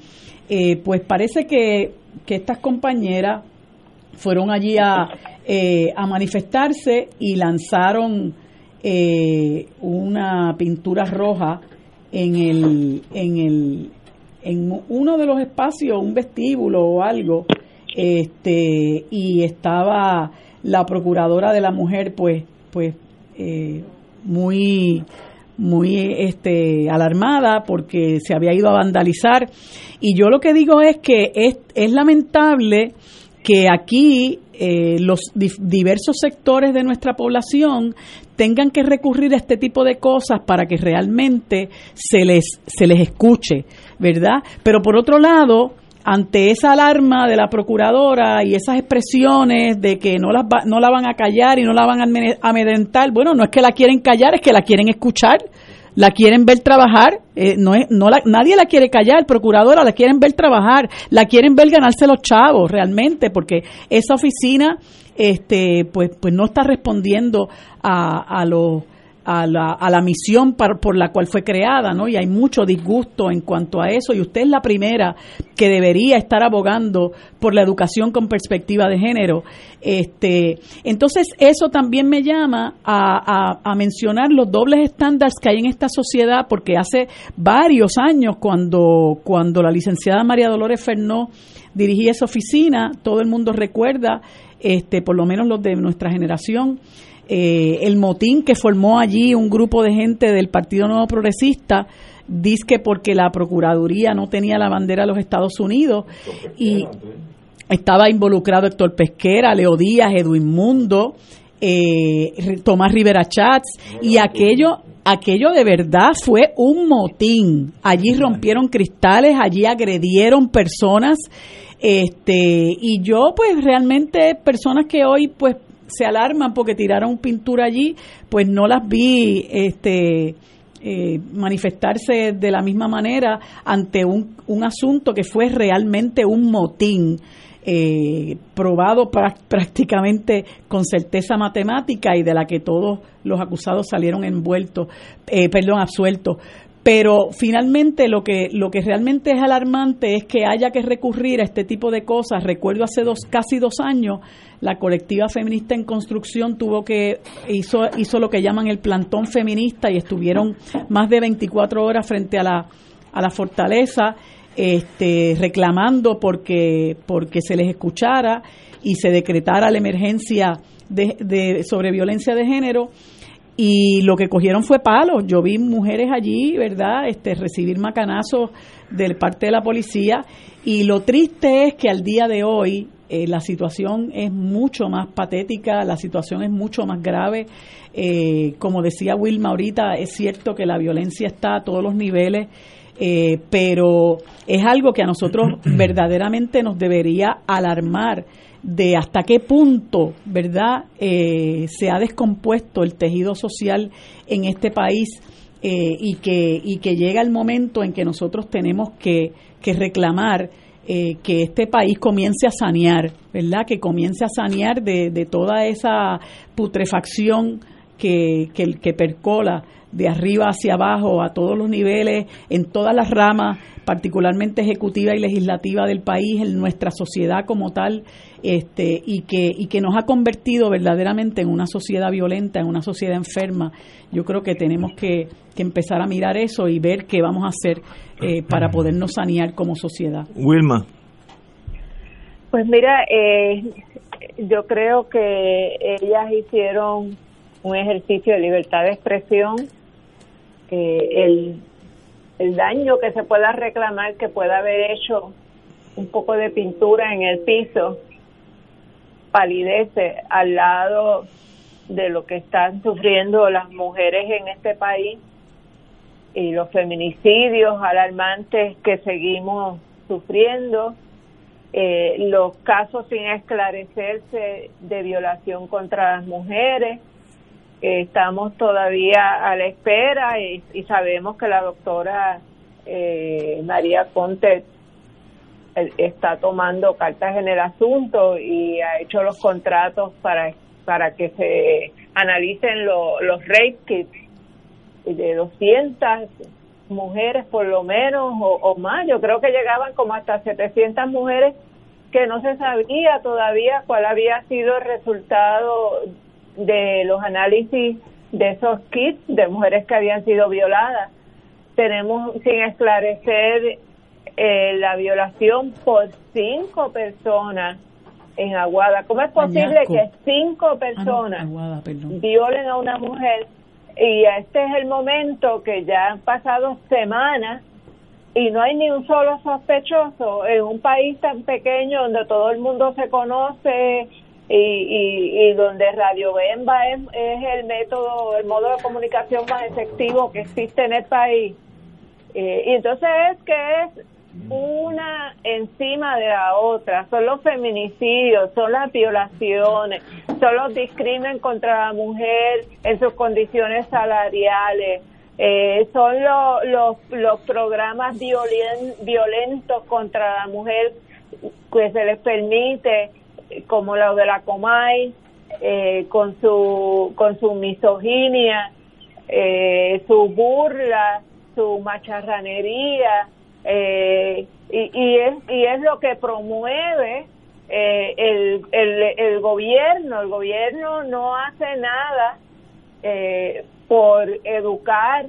Eh, pues parece que, estas compañeras fueron allí a, eh, a manifestarse y lanzaron eh, una pintura roja en el, en el en uno de los espacios, un vestíbulo o algo, este, y estaba la procuradora de la mujer, pues, pues, muy muy este, alarmada porque se había ido a vandalizar. Y yo lo que digo es que es, es lamentable que aquí eh, los diversos sectores de nuestra población tengan que recurrir a este tipo de cosas para que realmente se les, se les escuche, ¿verdad? Pero por otro lado, ante esa alarma de la procuradora y esas expresiones de que no, las no la van a callar y no la van a amedrentar, bueno, no es que la quieren callar, es que la quieren escuchar, la quieren ver trabajar, eh, no es, no la, nadie la quiere callar, procuradora, la quieren ver trabajar, la quieren ver ganarse los chavos realmente, porque esa oficina este, pues, pues no está respondiendo a, a los a la, a la misión por la cual fue creada, ¿no? Y hay mucho disgusto en cuanto a eso y usted es la primera que debería estar abogando por la educación con perspectiva de género. Este, entonces eso también me llama a, a, mencionar los dobles estándares que hay en esta sociedad porque hace varios años cuando, cuando la licenciada María Dolores Fernó dirigía esa oficina, todo el mundo recuerda, este, por lo menos los de nuestra generación, eh, el motín que formó allí un grupo de gente del Partido Nuevo Progresista, dice que porque la Procuraduría no tenía la bandera de los Estados Unidos y estaba involucrado Héctor Pesquera, Leo Díaz, Edwin Mundo, eh, Tomás Rivera Chats y aquello aquello de verdad fue un motín. Allí rompieron cristales, allí agredieron personas, este, y yo pues realmente personas que hoy pues se alarman porque tiraron pintura allí, pues no las vi este, eh, manifestarse de la misma manera ante un, un asunto que fue realmente un motín. Eh, probado prácticamente con certeza matemática y de la que todos los acusados salieron envueltos, eh, perdón, absueltos. Pero finalmente lo que, lo que realmente es alarmante es que haya que recurrir a este tipo de cosas. Recuerdo hace dos, casi dos años, la colectiva feminista en construcción tuvo que, hizo, hizo lo que llaman el plantón feminista y estuvieron más de 24 horas frente a la, a la fortaleza, este, reclamando porque, porque se les escuchara y se decretara la emergencia de, de, sobre violencia de género y lo que cogieron fue palos. Yo vi mujeres allí, ¿verdad? Este, recibir macanazos de parte de la policía y lo triste es que al día de hoy eh, la situación es mucho más patética, la situación es mucho más grave. Eh, como decía Wilma ahorita, es cierto que la violencia está a todos los niveles, eh, pero es algo que a nosotros verdaderamente nos debería alarmar de hasta qué punto, ¿verdad?, se ha descompuesto el tejido social en este país y, que, y que llega el momento en que nosotros tenemos que, que reclamar eh, que este país comience a sanear, ¿verdad? Que comience a sanear de, de toda esa putrefacción que, que, que percola de arriba hacia abajo, a todos los niveles, en todas las ramas, particularmente ejecutiva y legislativa del país, en nuestra sociedad como tal, este, y que, y que nos ha convertido verdaderamente en una sociedad violenta, en una sociedad enferma. Yo creo que tenemos que, que empezar a mirar eso y ver qué vamos a hacer eh, para podernos sanear como sociedad. Wilma. Pues mira, eh, yo creo que ellas hicieron un ejercicio de libertad de expresión el, el daño que se pueda reclamar que pueda haber hecho un poco de pintura en el piso palidece al lado de lo que están sufriendo las mujeres en este país y los feminicidios alarmantes que seguimos sufriendo, eh, los casos sin esclarecerse de violación contra las mujeres, estamos todavía a la espera y, sabemos que la doctora eh, María Conte está tomando cartas en el asunto y ha hecho los contratos para para que se analicen los rape kits de 200 mujeres por lo menos o, o, más. Yo creo que llegaban como hasta 700 mujeres que no se sabía todavía cuál había sido el resultado de los análisis de esos kits de mujeres que habían sido violadas. Tenemos sin esclarecer eh, la violación por cinco personas en Aguada. ¿Cómo es posible que cinco ah, personas violen a una mujer? Y este es el momento que ya han pasado semanas y no hay ni un solo sospechoso en un país tan pequeño donde todo el mundo se conoce, y, y, donde Radio Bemba es, es, el método, el modo de comunicación más efectivo que existe en el país. Eh, y entonces es que es una encima de la otra, son los feminicidios, son las violaciones, son los discrímenes contra la mujer en sus condiciones salariales, eh, son los, los programas violentos contra la mujer que se les permite como lo de la Comay, eh, con su con su misoginia, eh, su burla, su macharranería, eh, y, y, es, y es lo que promueve el, el, el gobierno. El gobierno no hace nada por educar,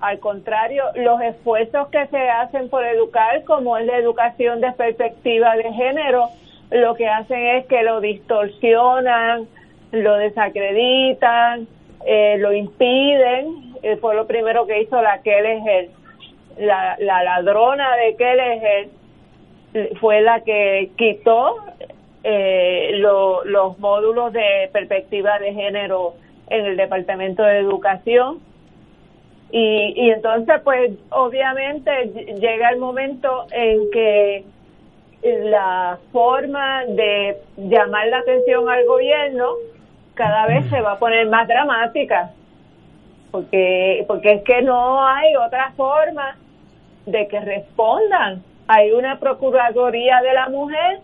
al contrario, los esfuerzos que se hacen por educar, como es la educación de perspectiva de género, lo que hacen es que lo distorsionan, lo desacreditan, eh, lo impiden. Eh, fue lo primero que hizo la Kelleher, la, la ladrona de Kelleher, fue la que quitó eh, los módulos de perspectiva de género en el Departamento de Educación. Y, y entonces, pues, obviamente llega el momento en que la forma de llamar la atención al gobierno cada vez se va a poner más dramática porque porque es que no hay otra forma de que respondan. Hay una procuraduría de la mujer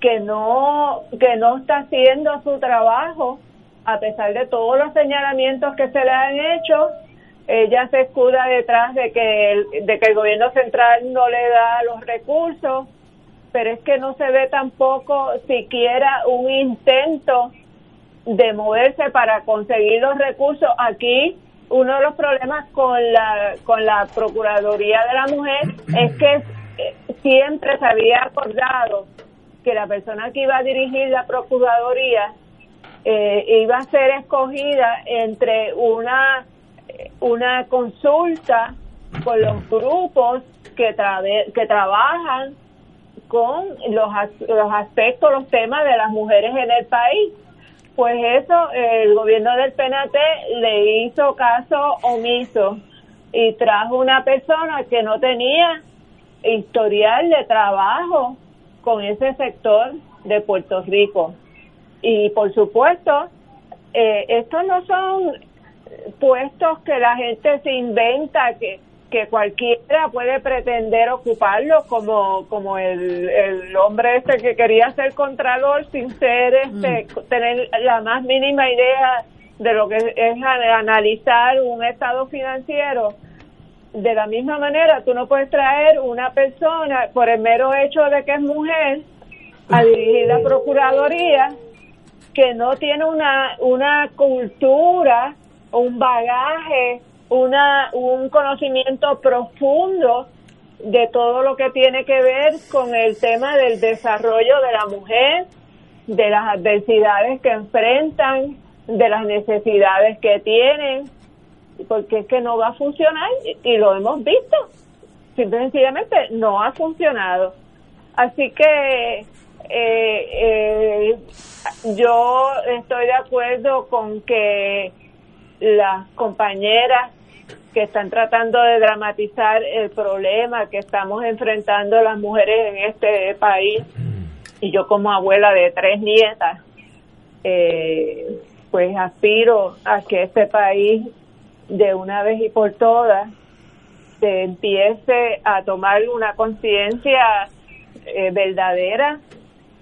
que no que no está haciendo su trabajo a pesar de todos los señalamientos que se le han hecho ella se escuda detrás de que el, de que el gobierno central no le da los recursos, pero es que no se ve tampoco siquiera un intento de moverse para conseguir los recursos. Aquí uno de los problemas con la con la Procuraduría de la Mujer es que eh, siempre se había acordado que la persona que iba a dirigir la Procuraduría eh, iba a ser escogida entre una una consulta con los grupos que, que trabajan con los, los aspectos, los temas de las mujeres en el país. Pues eso, el gobierno del PNT le hizo caso omiso y trajo una persona que no tenía historial de trabajo con ese sector de Puerto Rico. Y por supuesto, eh, estos no son puestos que la gente se inventa, que, que cualquiera puede pretender ocuparlo, como, como el, el hombre este que quería ser contralor sin ser, este, mm. tener la más mínima idea de lo que es analizar un estado financiero. De la misma manera, tú no puedes traer una persona por el mero hecho de que es mujer a dirigir la Procuraduría que no tiene una, una cultura, un bagaje, una, un conocimiento profundo de todo lo que tiene que ver con el tema del desarrollo de la mujer, de las adversidades que enfrentan, de las necesidades que tienen, porque es que no va a funcionar y, lo hemos visto. Simple sencillamente no ha funcionado. Así que eh, eh, yo estoy de acuerdo con que las compañeras que están tratando de dramatizar el problema que estamos enfrentando las mujeres en este país. Y yo como abuela de tres nietas eh, pues aspiro a que este país de una vez y por todas se empiece a tomar una conciencia eh, verdadera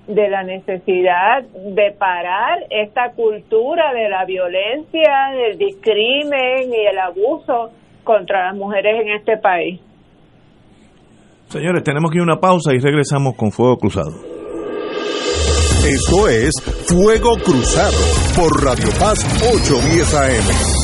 de la necesidad de parar esta cultura de la violencia, del discrimen y el abuso contra las mujeres en este país. Señores, tenemos que ir a una pausa y regresamos con Fuego Cruzado. Esto es Fuego Cruzado por Radio Paz 810 AM.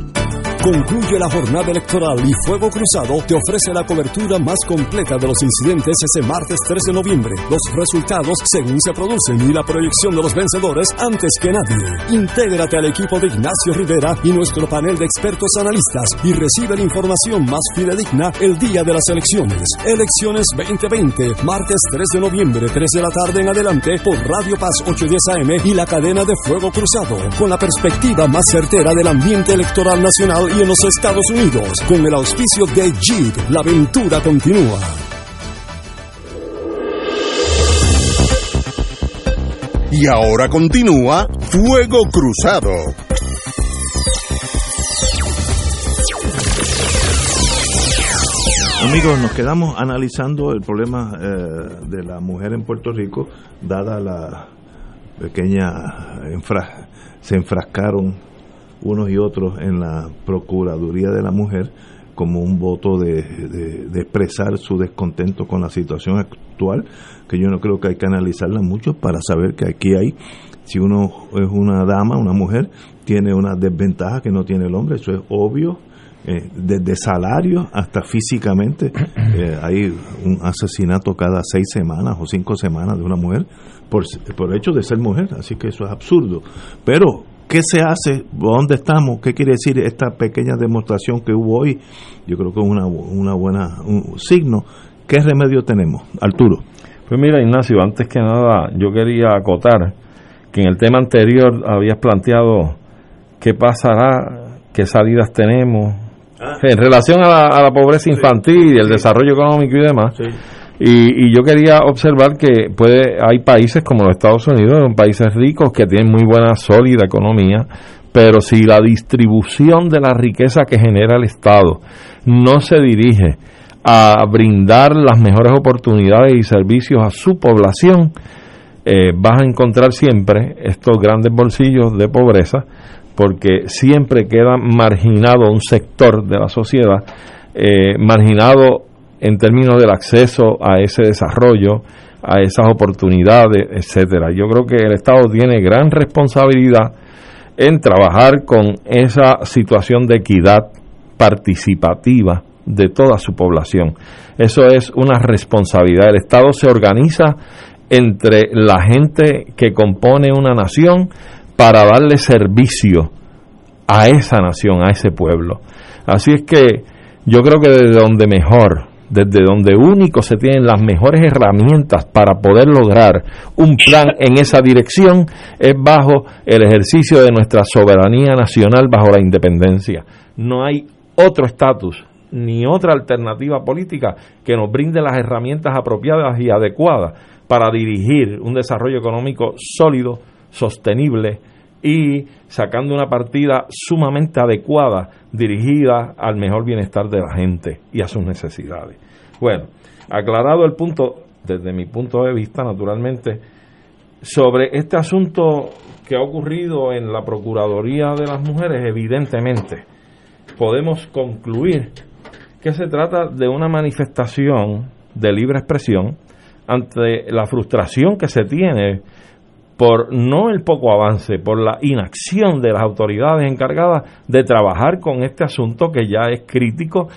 Concluye la jornada electoral y Fuego Cruzado te ofrece la cobertura más completa de los incidentes ese martes 3 de noviembre, los resultados según se producen y la proyección de los vencedores antes que nadie. Intégrate al equipo de Ignacio Rivera y nuestro panel de expertos analistas y recibe la información más fidedigna el día de las elecciones. Elecciones 2020, martes 3 de noviembre, 3 de la tarde en adelante por Radio Paz 810 AM y la cadena de Fuego Cruzado, con la perspectiva más certera del ambiente electoral nacional y en los Estados Unidos. Con el auspicio de Jeep, la aventura continúa. Y ahora continúa Fuego Cruzado. Amigos, nos quedamos analizando el problema eh, de la mujer en Puerto Rico, dada la pequeña enfra- se enfrascaron unos y otros en la Procuraduría de la Mujer como un voto de, de- expresar su descontento con la situación actual, que yo no creo que hay que analizarla mucho para saber que aquí hay, si uno es una dama, una mujer, tiene una desventaja que no tiene el hombre, eso es obvio, eh, desde salario hasta físicamente. Eh, hay un asesinato cada seis semanas o cinco semanas de una mujer por, por hecho de ser mujer, así que eso es absurdo. Pero, ¿qué se hace? ¿Dónde estamos? ¿Qué quiere decir esta pequeña demostración que hubo hoy? Yo creo que es una, una buena un signo. ¿Qué remedio tenemos? Arturo. Pues mira, Ignacio, antes que nada, yo quería acotar que en el tema anterior habías planteado qué pasará, qué salidas tenemos en relación a la, a la pobreza infantil y el desarrollo económico y demás. Y, y yo quería observar que puede hay países como los Estados Unidos, países ricos que tienen muy buena, sólida economía, pero si la distribución de la riqueza que genera el Estado no se dirige a brindar las mejores oportunidades y servicios a su población, eh, vas a encontrar siempre estos grandes bolsillos de pobreza, porque siempre queda marginado un sector de la sociedad, eh, marginado en términos del acceso a ese desarrollo, a esas oportunidades, etcétera. Yo creo que el Estado tiene gran responsabilidad en trabajar con esa situación de equidad participativa de toda su población. Eso es una responsabilidad. El Estado se organiza entre la gente que compone una nación para darle servicio a esa nación, a ese pueblo. Así es que yo creo que desde donde mejor, desde donde único se tienen las mejores herramientas para poder lograr un plan en esa dirección, es bajo el ejercicio de nuestra soberanía nacional, bajo la independencia. No hay otro estatus ni otra alternativa política que nos brinde las herramientas apropiadas y adecuadas para dirigir un desarrollo económico sólido, sostenible y sacando una partida sumamente adecuada dirigida al mejor bienestar de la gente y a sus necesidades. Bueno, aclarado el punto, desde mi punto de vista, naturalmente, sobre este asunto que ha ocurrido en la Procuraduría de las Mujeres, evidentemente, podemos concluir que se trata de una manifestación de libre expresión ante la frustración que se tiene por no el poco avance, por la inacción de las autoridades encargadas de trabajar con este asunto que ya es crítico,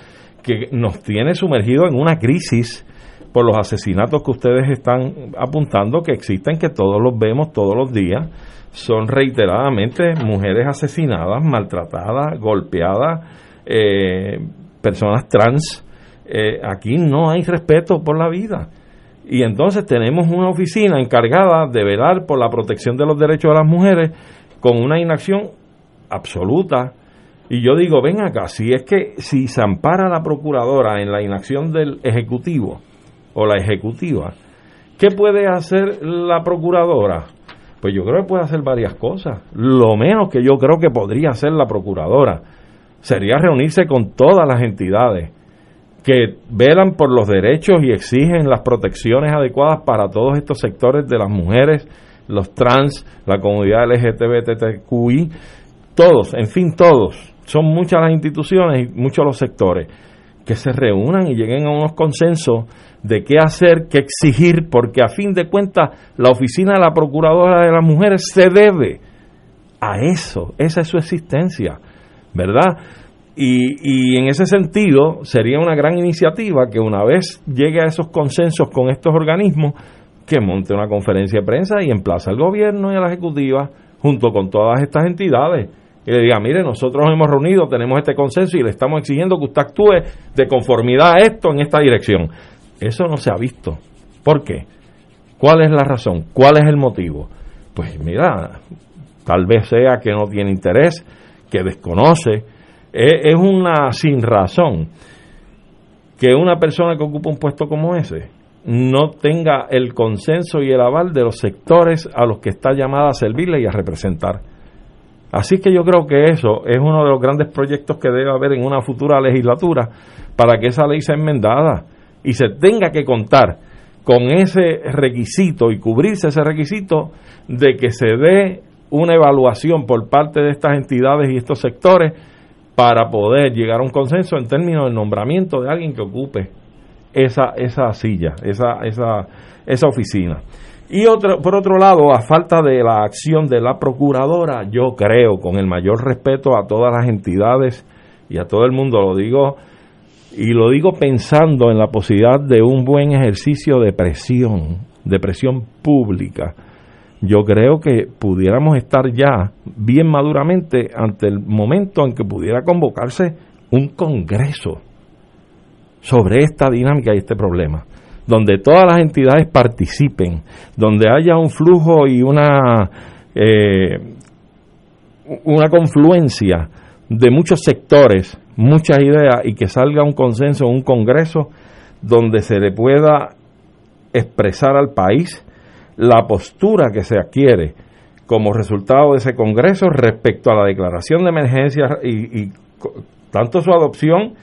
que nos tiene sumergido en una crisis por los asesinatos que ustedes están apuntando, que existen, que todos los vemos todos los días, son reiteradamente mujeres asesinadas, maltratadas, golpeadas, eh, personas trans. Eh, aquí no hay respeto por la vida. Y entonces tenemos una oficina encargada de velar por la protección de los derechos de las mujeres con una inacción absoluta. Y yo digo, ven acá, si es que si se ampara la procuradora en la inacción del ejecutivo o la ejecutiva, ¿qué puede hacer la procuradora? Pues yo creo que puede hacer varias cosas. Lo menos que yo creo que podría hacer la procuradora sería reunirse con todas las entidades que velan por los derechos y exigen las protecciones adecuadas para todos estos sectores de las mujeres, los trans, la comunidad LGTBTQI, todos, en fin, todos. Son muchas las instituciones y muchos los sectores que se reúnan y lleguen a unos consensos de qué hacer, qué exigir, porque a fin de cuentas la oficina de la Procuradora de las Mujeres se debe a eso, esa es su existencia, ¿verdad? Y, en ese sentido sería una gran iniciativa que una vez llegue a esos consensos con estos organismos, que monte una conferencia de prensa y emplaza al gobierno y a la ejecutiva junto con todas estas entidades y le diga, mire, nosotros nos hemos reunido, tenemos este consenso y le estamos exigiendo que usted actúe de conformidad a esto en esta dirección. Eso no se ha visto. ¿Por qué? ¿Cuál es la razón? ¿Cuál es el motivo? Pues mira, tal vez sea que no tiene interés, que desconoce, es una sin razón que una persona que ocupa un puesto como ese no tenga el consenso y el aval de los sectores a los que está llamada a servirle y a representar. Así que yo creo que eso es uno de los grandes proyectos que debe haber en una futura legislatura para que esa ley sea enmendada y se tenga que contar con ese requisito y cubrirse ese requisito de que se dé una evaluación por parte de estas entidades y estos sectores para poder llegar a un consenso en términos del nombramiento de alguien que ocupe esa, esa silla, esa, esa, esa oficina. Y otro, por otro lado, a falta de la acción de la procuradora, yo creo, con el mayor respeto a todas las entidades y a todo el mundo, lo digo, y lo digo pensando en la posibilidad de un buen ejercicio de presión, de presión pública. Yo creo que pudiéramos estar ya bien maduramente ante el momento en que pudiera convocarse un congreso sobre esta dinámica y este problema donde todas las entidades participen, donde haya un flujo y una, eh, una confluencia de muchos sectores, muchas ideas y que salga un consenso, un congreso donde se le pueda expresar al país la postura que se adquiere como resultado de ese congreso respecto a la declaración de emergencia y, tanto su adopción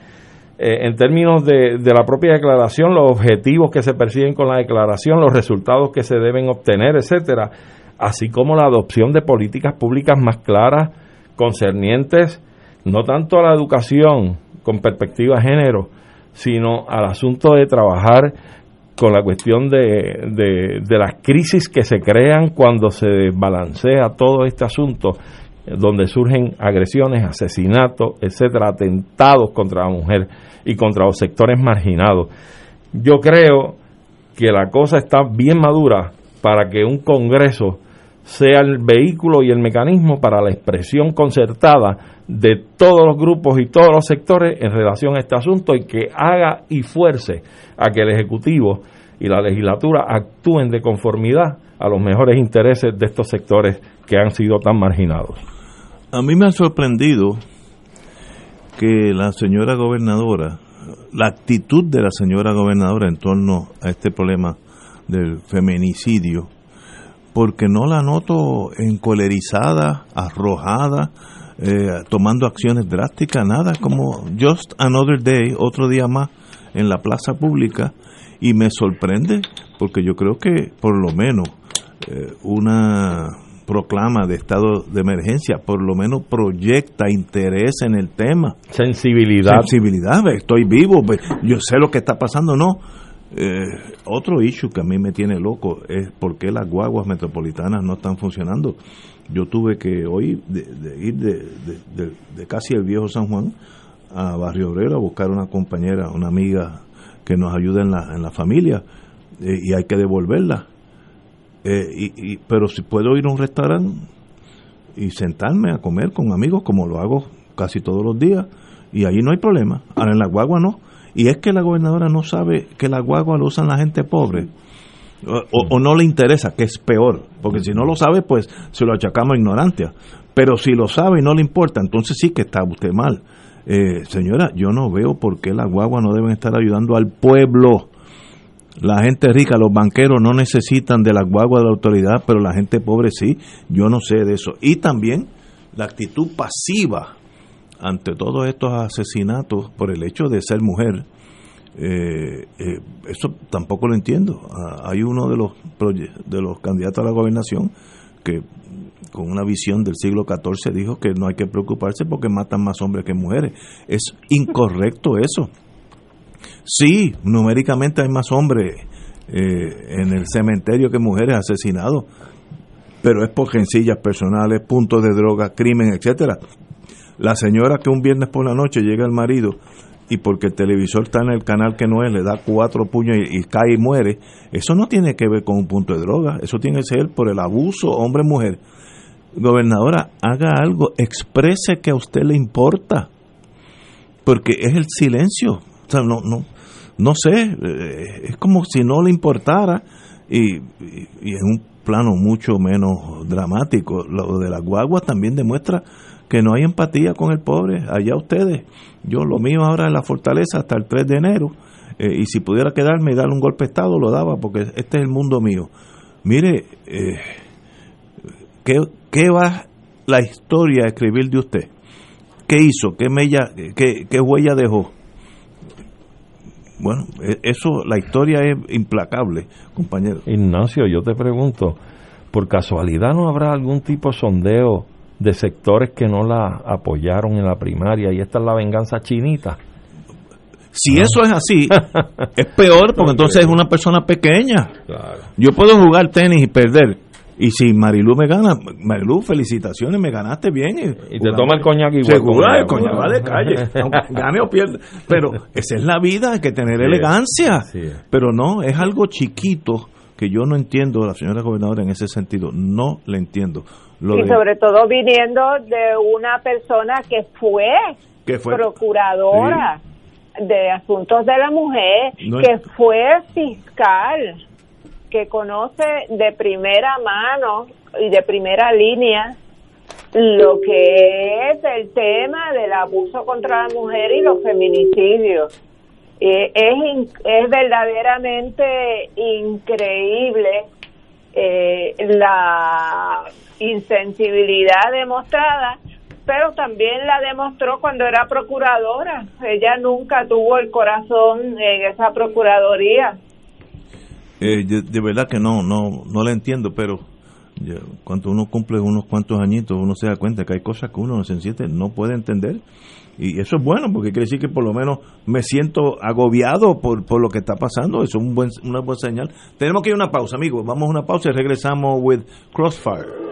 eh, en términos de, de, la propia declaración, los objetivos que se persiguen con la declaración, los resultados que se deben obtener, etcétera, así como la adopción de políticas públicas más claras concernientes no tanto a la educación con perspectiva de género, sino al asunto de trabajar con la cuestión de, de, las crisis que se crean cuando se balancea todo este asunto donde surgen agresiones, asesinatos, etcétera, atentados contra la mujer y contra los sectores marginados. Yo creo que la cosa está bien madura para que un Congreso sea el vehículo y el mecanismo para la expresión concertada de todos los grupos y todos los sectores en relación a este asunto y que haga y fuerce a que el Ejecutivo y la legislatura actúen de conformidad a los mejores intereses de estos sectores que han sido tan marginados. A mí me ha sorprendido que la señora gobernadora, la actitud de la señora gobernadora en torno a este problema del feminicidio, porque no la noto encolerizada, arrojada, eh, tomando acciones drásticas, nada, como just another day, otro día más en la plaza pública, y me sorprende porque yo creo que por lo menos eh, una proclama de estado de emergencia, por lo menos proyecta interés en el tema. Sensibilidad. Sensibilidad, estoy vivo, yo sé lo que está pasando, no. Eh, otro issue que a mí me tiene loco es por qué las guaguas metropolitanas no están funcionando. Yo tuve que hoy de, ir de, casi el viejo San Juan a Barrio Obrero a buscar una compañera, una amiga que nos ayude en la, en la familia eh, y hay que devolverla eh, y, pero si puedo ir a un restaurante y sentarme a comer con amigos, como lo hago casi todos los días, y ahí no hay problema. Ahora en la guagua no. Y es que la gobernadora no sabe que la guagua lo usan la gente pobre. O, no le interesa, que es peor. Porque si no lo sabe, pues se lo achacamos a ignorancia. Pero si lo sabe y no le importa, entonces sí que está usted mal. Eh, señora, yo no veo por qué la guagua no deben estar ayudando al pueblo la gente rica, los banqueros no necesitan de la guagua de la autoridad, pero la gente pobre sí. Yo no sé de eso. Y también la actitud pasiva ante todos estos asesinatos por el hecho de ser mujer. Eh, eh, eso tampoco lo entiendo. Ah, hay uno de los de los candidatos a la gobernación que con una visión del siglo XIV dijo que no hay que preocuparse porque matan más hombres que mujeres. Es incorrecto eso. Sí, numéricamente hay más hombres eh, en el cementerio que mujeres asesinados, pero es por gencillas personales, puntos de droga, crimen, etcétera. La señora que un viernes por la noche llega al marido y porque el televisor está en el canal que no es, le da cuatro puños y, cae y muere, eso no tiene que ver con un punto de droga, eso tiene que ser por el abuso hombre-mujer. Gobernadora, haga algo, exprese que a usted le importa, porque es el silencio. O sea, no, no, no sé, eh, es como si no le importara y, y, en un plano mucho menos dramático. Lo de las guaguas también demuestra que no hay empatía con el pobre. Allá ustedes, yo lo mío ahora en la fortaleza hasta el 3 de enero eh, y si pudiera quedarme y darle un golpe de Estado lo daba porque este es el mundo mío. Mire, eh, ¿qué, ¿qué va la historia a escribir de usted? ¿Qué hizo? ¿Qué, mella, qué, qué huella dejó? bueno, e- eso, la historia es implacable, compañero. Ignacio, yo te pregunto, ¿por casualidad no habrá algún tipo de sondeo de sectores que no la apoyaron en la primaria y esta es la venganza chinita? Si eso es así, es peor porque entonces es una persona pequeña. Yo puedo jugar tenis y perder. Y si Marilu me gana, Marilu, felicitaciones, me ganaste bien. Y te toma el coñac igual. Seguro, el coñac va de calle, aunque gane o pierda. Pero esa es la vida, hay que tener Sí, elegancia. sí. Pero no, es algo chiquito que yo no entiendo, la señora gobernadora, en ese sentido. No le entiendo. Lo y de- sobre todo viniendo de una persona que fue, que fue procuradora de asuntos de la mujer, No que fue fiscal, que conoce de primera mano y de primera línea lo que es el tema del abuso contra la mujer y los feminicidios. Eh, es, es verdaderamente increíble eh, la insensibilidad demostrada, pero también la demostró cuando era procuradora. Ella nunca tuvo el corazón en esa procuraduría. Eh, de, verdad que no, no, no la entiendo, pero cuando uno cumple unos cuantos añitos, uno se da cuenta que hay cosas que uno sencillamente no puede entender. Y eso es bueno, porque quiere decir que por lo menos me siento agobiado por, por lo que está pasando. Eso es un buen, una buena señal. Tenemos que ir a una pausa, amigos. Vamos a una pausa y regresamos with Crossfire.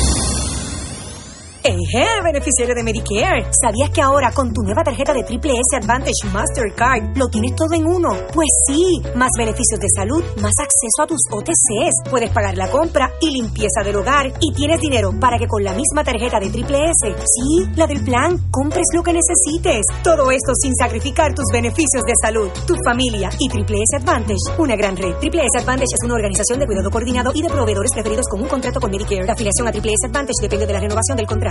Eje, beneficiario de Medicare. ¿Sabías que ahora con tu nueva tarjeta de Triple S Advantage Mastercard lo tienes todo en uno? Pues sí, más beneficios de salud, más acceso a tus OTCs, puedes pagar la compra y limpieza del hogar y tienes dinero para que con la misma tarjeta de Triple S, sí, la del plan, compres lo que necesites. Todo esto sin sacrificar tus beneficios de salud, tu familia y Triple S Advantage, una gran red. Triple S Advantage es una organización de cuidado coordinado y de proveedores preferidos con un contrato con Medicare. La afiliación a Triple S Advantage depende de la renovación del contrato.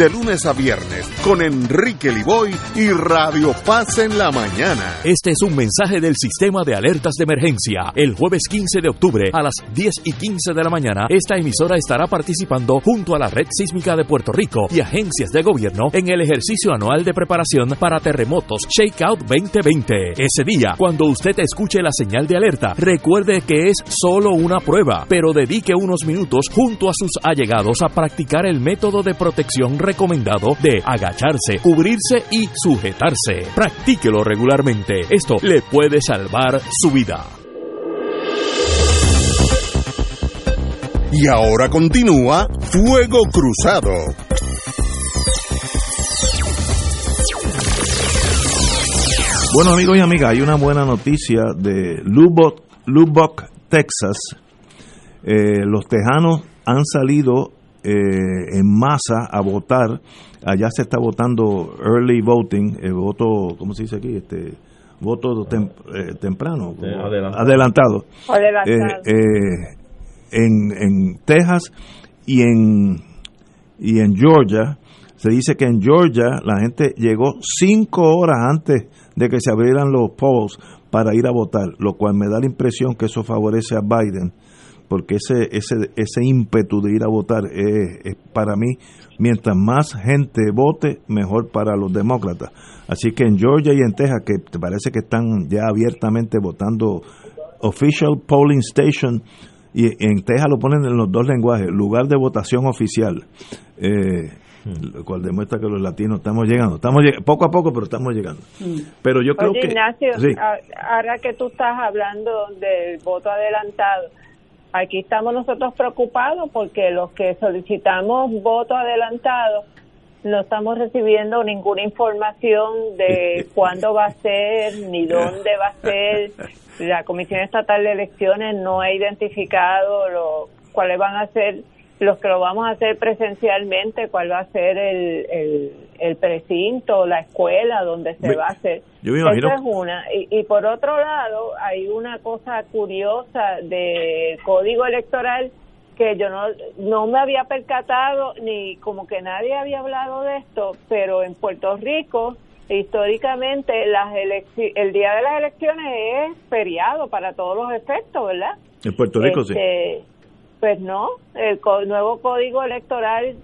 de lunes a viernes con Enrique Liboy y Radio Paz en la mañana. Este es un mensaje del sistema de alertas de emergencia. El jueves 15 de octubre a las 10 y 15 de la mañana, esta emisora estará participando junto a la Red Sísmica de Puerto Rico y agencias de gobierno en el ejercicio anual de preparación para terremotos Shakeout 2020. Ese día, cuando usted escuche la señal de alerta, recuerde que es solo una prueba, pero dedique unos minutos junto a sus allegados a practicar el método de protección recomendado de agacharse, cubrirse y sujetarse. Practíquelo regularmente. Esto le puede salvar su vida. Y ahora continúa Fuego Cruzado. Bueno, amigos y amigas, hay una buena noticia de Lubbock, Lubbock Texas. Eh, los tejanos han salido eh, en masa a votar. Allá se está votando early voting, el voto, ¿cómo se dice aquí? Este voto tem- eh, temprano, adelantado. adelantado. Adelantado. Eh, eh, en, en Texas y en y en Georgia se dice que en Georgia la gente llegó cinco horas antes de que se abrieran los polls para ir a votar, lo cual me da la impresión que eso favorece a Biden, porque ese ese ese ímpetu de ir a votar es, es para mí mientras más gente vote mejor para los demócratas. Así que en Georgia y en Texas que te parece que están ya abiertamente votando official polling station y en Texas lo ponen en los dos lenguajes, lugar de votación oficial. Eh, lo cual demuestra que los latinos estamos llegando. Estamos lleg- poco a poco, pero estamos llegando. Pero yo creo Oye, que... Ignacio, sí. ahora que tú estás hablando del voto adelantado, aquí estamos nosotros preocupados porque los que solicitamos voto adelantado no estamos recibiendo ninguna información de cuándo va a ser ni dónde va a ser. La Comisión Estatal de Elecciones no ha identificado lo, cuáles van a ser los que lo vamos a hacer presencialmente, cuál va a ser el, el, el precinto, la escuela donde se Me- va a hacer. yo me imagino- Eso es una. Y, y por otro lado, hay una cosa curiosa de código electoral que yo no, no me había percatado ni como que nadie había hablado de esto, pero en Puerto Rico históricamente las el día de las elecciones es feriado para todos los efectos, ¿verdad? En Puerto Rico sí. Pues no, el nuevo código electoral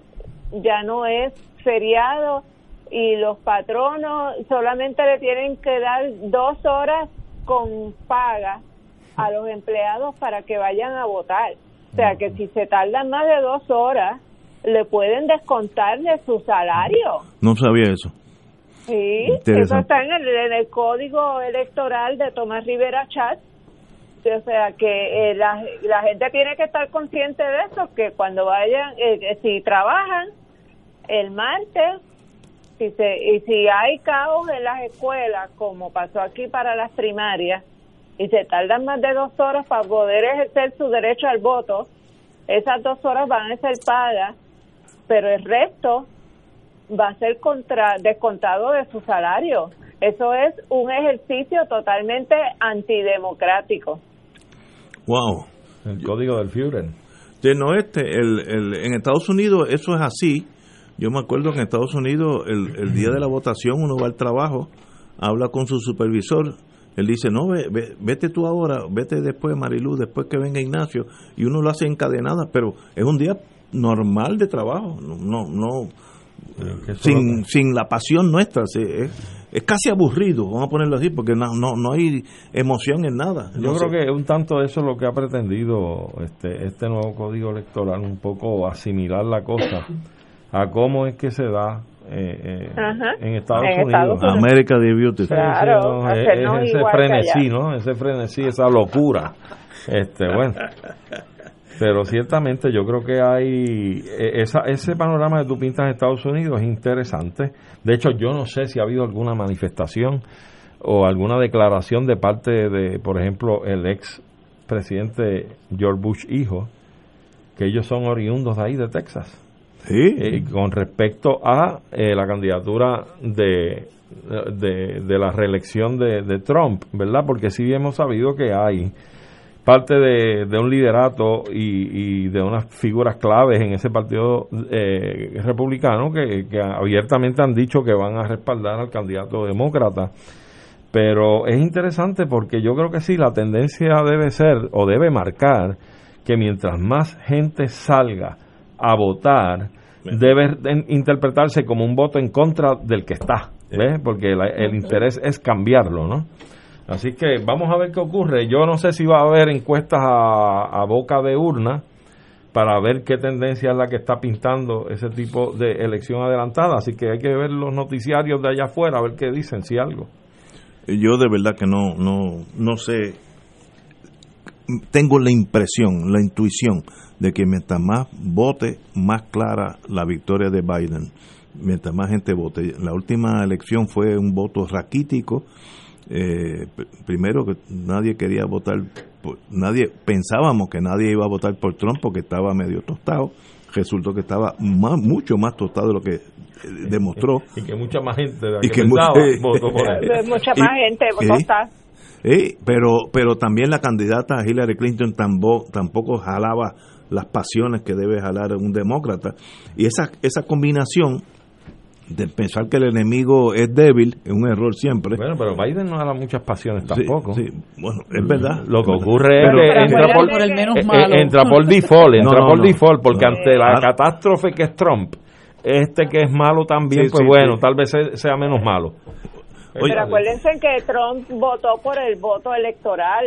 ya no es feriado y los patronos solamente le tienen que dar dos horas con paga a los empleados para que vayan a votar. O sea que si se tardan más de dos horas, le pueden descontar de su salario. No sabía eso. Sí, eso está en el, en el código electoral de Tomás Rivera Chat. O sea que eh, la, la gente tiene que estar consciente de eso, que cuando vayan, eh, que si trabajan el martes, si se, y si hay caos en las escuelas, como pasó aquí para las primarias, y se tardan más de dos horas para poder ejercer su derecho al voto, esas dos horas van a ser pagas, pero el resto va a ser contra, descontado de su salario. Eso es un ejercicio totalmente antidemocrático. Wow. El código del Führer. Sí, no, este, el, el, en Estados Unidos eso es así. Yo me acuerdo que en Estados Unidos el, el día de la votación uno va al trabajo, habla con su supervisor, él dice, no, ve- ve- vete tú ahora, vete después Marilu, después que venga Ignacio, y uno lo hace encadenada, pero es un día normal de trabajo, no, no, no sin, sin la pasión nuestra, sí, es, es casi aburrido, vamos a ponerlo así, porque no, no, no hay emoción en nada. Yo No creo que un tanto eso es lo que ha pretendido este, este nuevo código electoral, un poco asimilar la cosa a cómo es que se da eh, eh, Ajá. en Estados En Unidos. Estados Unidos. America the Beauty. Sí, Claro, sí, no, es- es ese frenesí. ¿no? Ese frenesí, esa locura. Este, bueno. Pero ciertamente yo creo que hay eh, esa, ese panorama que tú pintas en Estados Unidos es interesante. De hecho, yo no sé si ha habido alguna manifestación o alguna declaración de parte de, por ejemplo, el ex presidente George Bush hijo, que ellos son oriundos de ahí, de Texas. Eh, con respecto a eh, la candidatura de, de, de la reelección de, de Trump, ¿verdad? Porque sí hemos sabido que hay parte de, de un liderato y, y de unas figuras claves en ese partido eh, republicano que, que abiertamente han dicho que van a respaldar al candidato demócrata. Pero es interesante porque yo creo que sí, la tendencia debe ser o debe marcar que mientras más gente salga a votar, debe interpretarse como un voto en contra del que está, ¿ves? Porque la- el interés es cambiarlo, ¿no? Así que vamos a ver qué ocurre. Yo no sé si va a haber encuestas a, a boca de urna para ver qué tendencia es la que está pintando ese tipo de elección adelantada. Así que hay que ver los noticiarios de allá afuera, a ver qué dicen, si algo. Yo de verdad que no, no, no sé. Tengo la impresión, la intuición de que mientras más vote, más clara la victoria de Biden. Mientras más gente vote. La última elección fue un voto raquítico. Eh, pr- primero que nadie quería votar, por- nadie pensábamos que nadie iba a votar por Trump porque estaba medio tostado. Resultó que estaba más, mucho más tostado de lo que eh, demostró. Y que mucha más gente de la Y que, que pensaba mucha- votó por él. Mucha Y- más gente votó Eh, pero, pero también la candidata Hillary Clinton tambo- tampoco jalaba las pasiones que debe jalar un demócrata. Y esa, esa combinación de pensar que el enemigo es débil es un error siempre. Bueno, pero Biden no da muchas pasiones Sí, tampoco. sí. Bueno, es verdad. Lo que Es ocurre es Pero- que pero entra por, por el menos eh, eh, malo. entra por default, entra no, por no. default, porque No. ante la catástrofe que es Trump, este que es malo también, Sí, pues sí, bueno, sí. tal vez se- sea menos malo. Pero acuérdense que Trump votó por el voto electoral.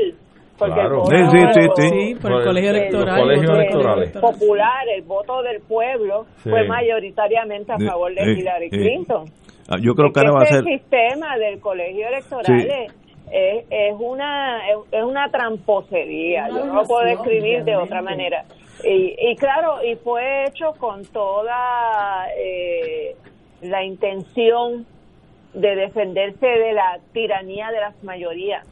Porque Claro. el voto Sí, sí, sí, sí. Sí, por el colegio electoral. El popular, el voto del pueblo, Sí. fue mayoritariamente a favor de sí, Hillary sí. Clinton. Ah, Yo creo que ahora va a ese ser. sistema del colegio electoral Sí. es, es, es una es, es una tramposería, yo no lo puedo describir de otra manera. Y, y claro, y fue hecho con toda eh, la intención de defenderse de la tiranía de las mayorías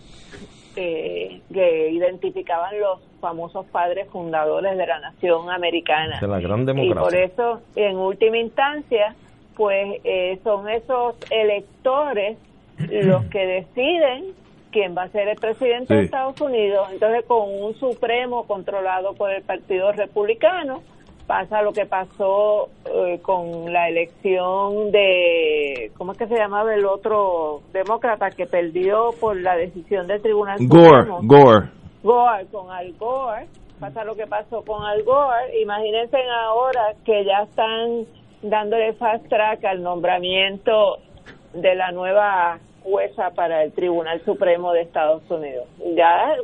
eh, que identificaban los famosos padres fundadores de la nación americana. De la gran Y por democracia. eso, en última instancia, pues eh, son esos electores los que deciden quién va a ser el presidente de. Estados Unidos. Entonces, con un Supremo controlado por el Partido Republicano, pasa lo que pasó eh, con la elección de, ¿cómo es que se llamaba el otro demócrata que perdió por la decisión del Tribunal Gore, Supremo? Gore. Gore, con Al Gore, pasa lo que pasó con Al Gore, imagínense ahora que ya están dándole fast track al nombramiento de la nueva jueza para el Tribunal Supremo de Estados Unidos. Ya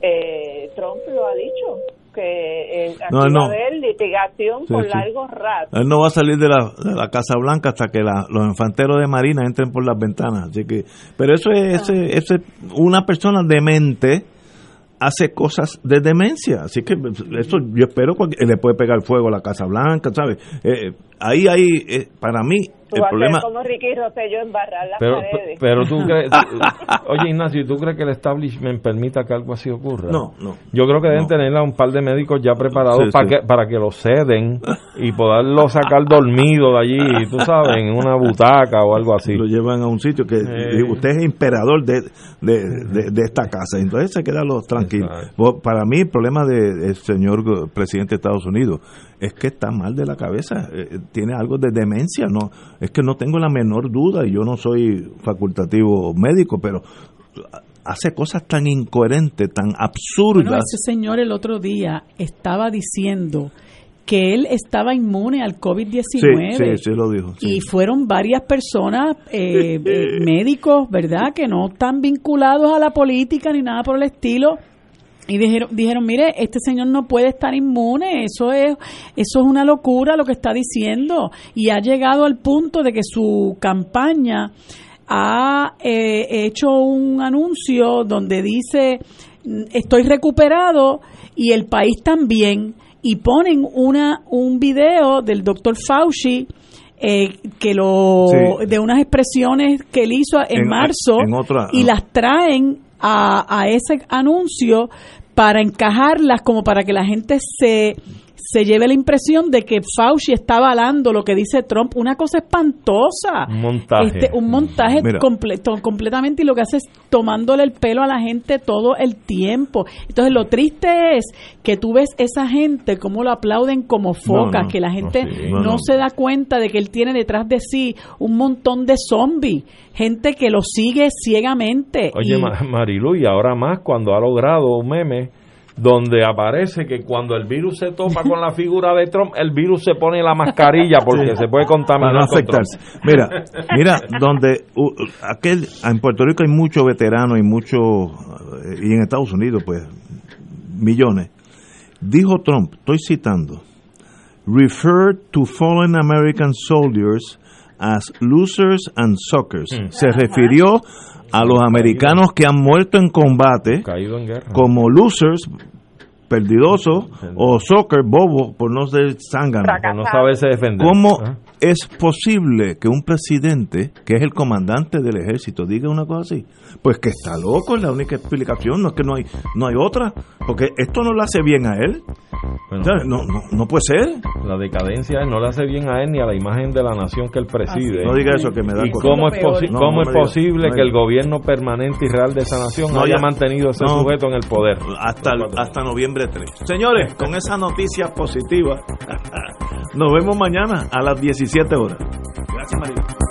eh, Trump lo ha dicho, que eh, aquí No, va no. a haber litigación Sí, por sí. largos ratos. Él no va a salir de la, de la Casa Blanca hasta que la- los infanteros de Marina entren por las ventanas. Así que, pero eso es, ese, ese- una persona demente hace cosas de demencia. Así que eso yo espero que le puede pegar fuego a la Casa Blanca, ¿sabes? Eh, ahí, ahí, eh, para mí, Tú el vas problema... a como Ricky Rosselló embarrar las Pero, paredes. pero tú crees, oye Ignacio, ¿tú crees que el establishment permita que algo así ocurra? No, no. Yo creo que deben No. tener a un par de médicos ya preparados Sí, para sí. que para que lo ceden y poderlo sacar dormido de allí, tú sabes, en una butaca o algo así. Lo llevan a un sitio que Eh. usted es emperador de, de, de- de esta casa, entonces se queda los tranquilos. Para mí el problema del del señor go- presidente de Estados Unidos es que está mal de la cabeza, eh, tiene algo de demencia, no es que no tengo la menor duda y yo no soy facultativo médico, pero hace cosas tan incoherentes, tan absurdas. Bueno, ese señor el otro día estaba diciendo que él estaba inmune al COVID-19. sí, sí, sí lo dijo. sí. Y fueron varias personas, eh, eh, médicos, ¿verdad?, que no están vinculados a la política ni nada por el estilo. Y dijeron, dijeron, mire, este señor no puede estar inmune, eso es, eso es una locura lo que está diciendo. Y ha llegado al punto de que su campaña ha eh, hecho un anuncio donde dice, "Mm, estoy recuperado y el país también. Y ponen una, un video del doctor Fauci eh, que lo Sí. de unas expresiones que él hizo en, En- marzo en otra- y las traen a, a ese anuncio para encajarlas como para que la gente se se lleve la impresión de que Fauci está avalando lo que dice Trump, una cosa espantosa. Un montaje. Este, un montaje completo, completamente y lo que hace es tomándole el pelo a la gente todo el tiempo. Entonces lo triste es que tú ves esa gente como lo aplauden como focas, no, que la gente no, no, sí, no, no. se da cuenta de que él tiene detrás de sí un montón de zombies, gente que lo sigue ciegamente. Oye, Y- Marilu, y ahora más cuando ha logrado un meme donde aparece que cuando el virus se topa con la figura de Trump, el virus se pone la mascarilla porque Sí. se puede para contaminar no afectarse. Mira, mira, donde uh, aquel en Puerto Rico hay muchos veteranos y muchos eh, y en Estados Unidos pues millones. Dijo Trump, estoy citando, refer to fallen American soldiers as losers and suckers. Mm. Se refirió a los americanos que han muerto en combate Caído en guerra. como losers perdidosos o soccer bobo por no ser zángano Por no saberse defender. ¿Cómo Ah. Es posible que un presidente, que es el comandante del ejército, diga una cosa así? Pues que está loco, es la única explicación, no es que no hay, no hay otra, porque esto no le hace bien a él. No, no, no puede ser. La decadencia no le hace bien a él ni a la imagen de la nación que él preside. No diga eso, que me da ¿Y cómo es, posi- No, cómo no es posible No que el gobierno permanente y real de esa nación No, haya ya. mantenido a ese No. sujeto en el poder? Hasta, hasta noviembre 3. Señores, con esa noticia positiva, nos vemos mañana a las 17. Gracias, María.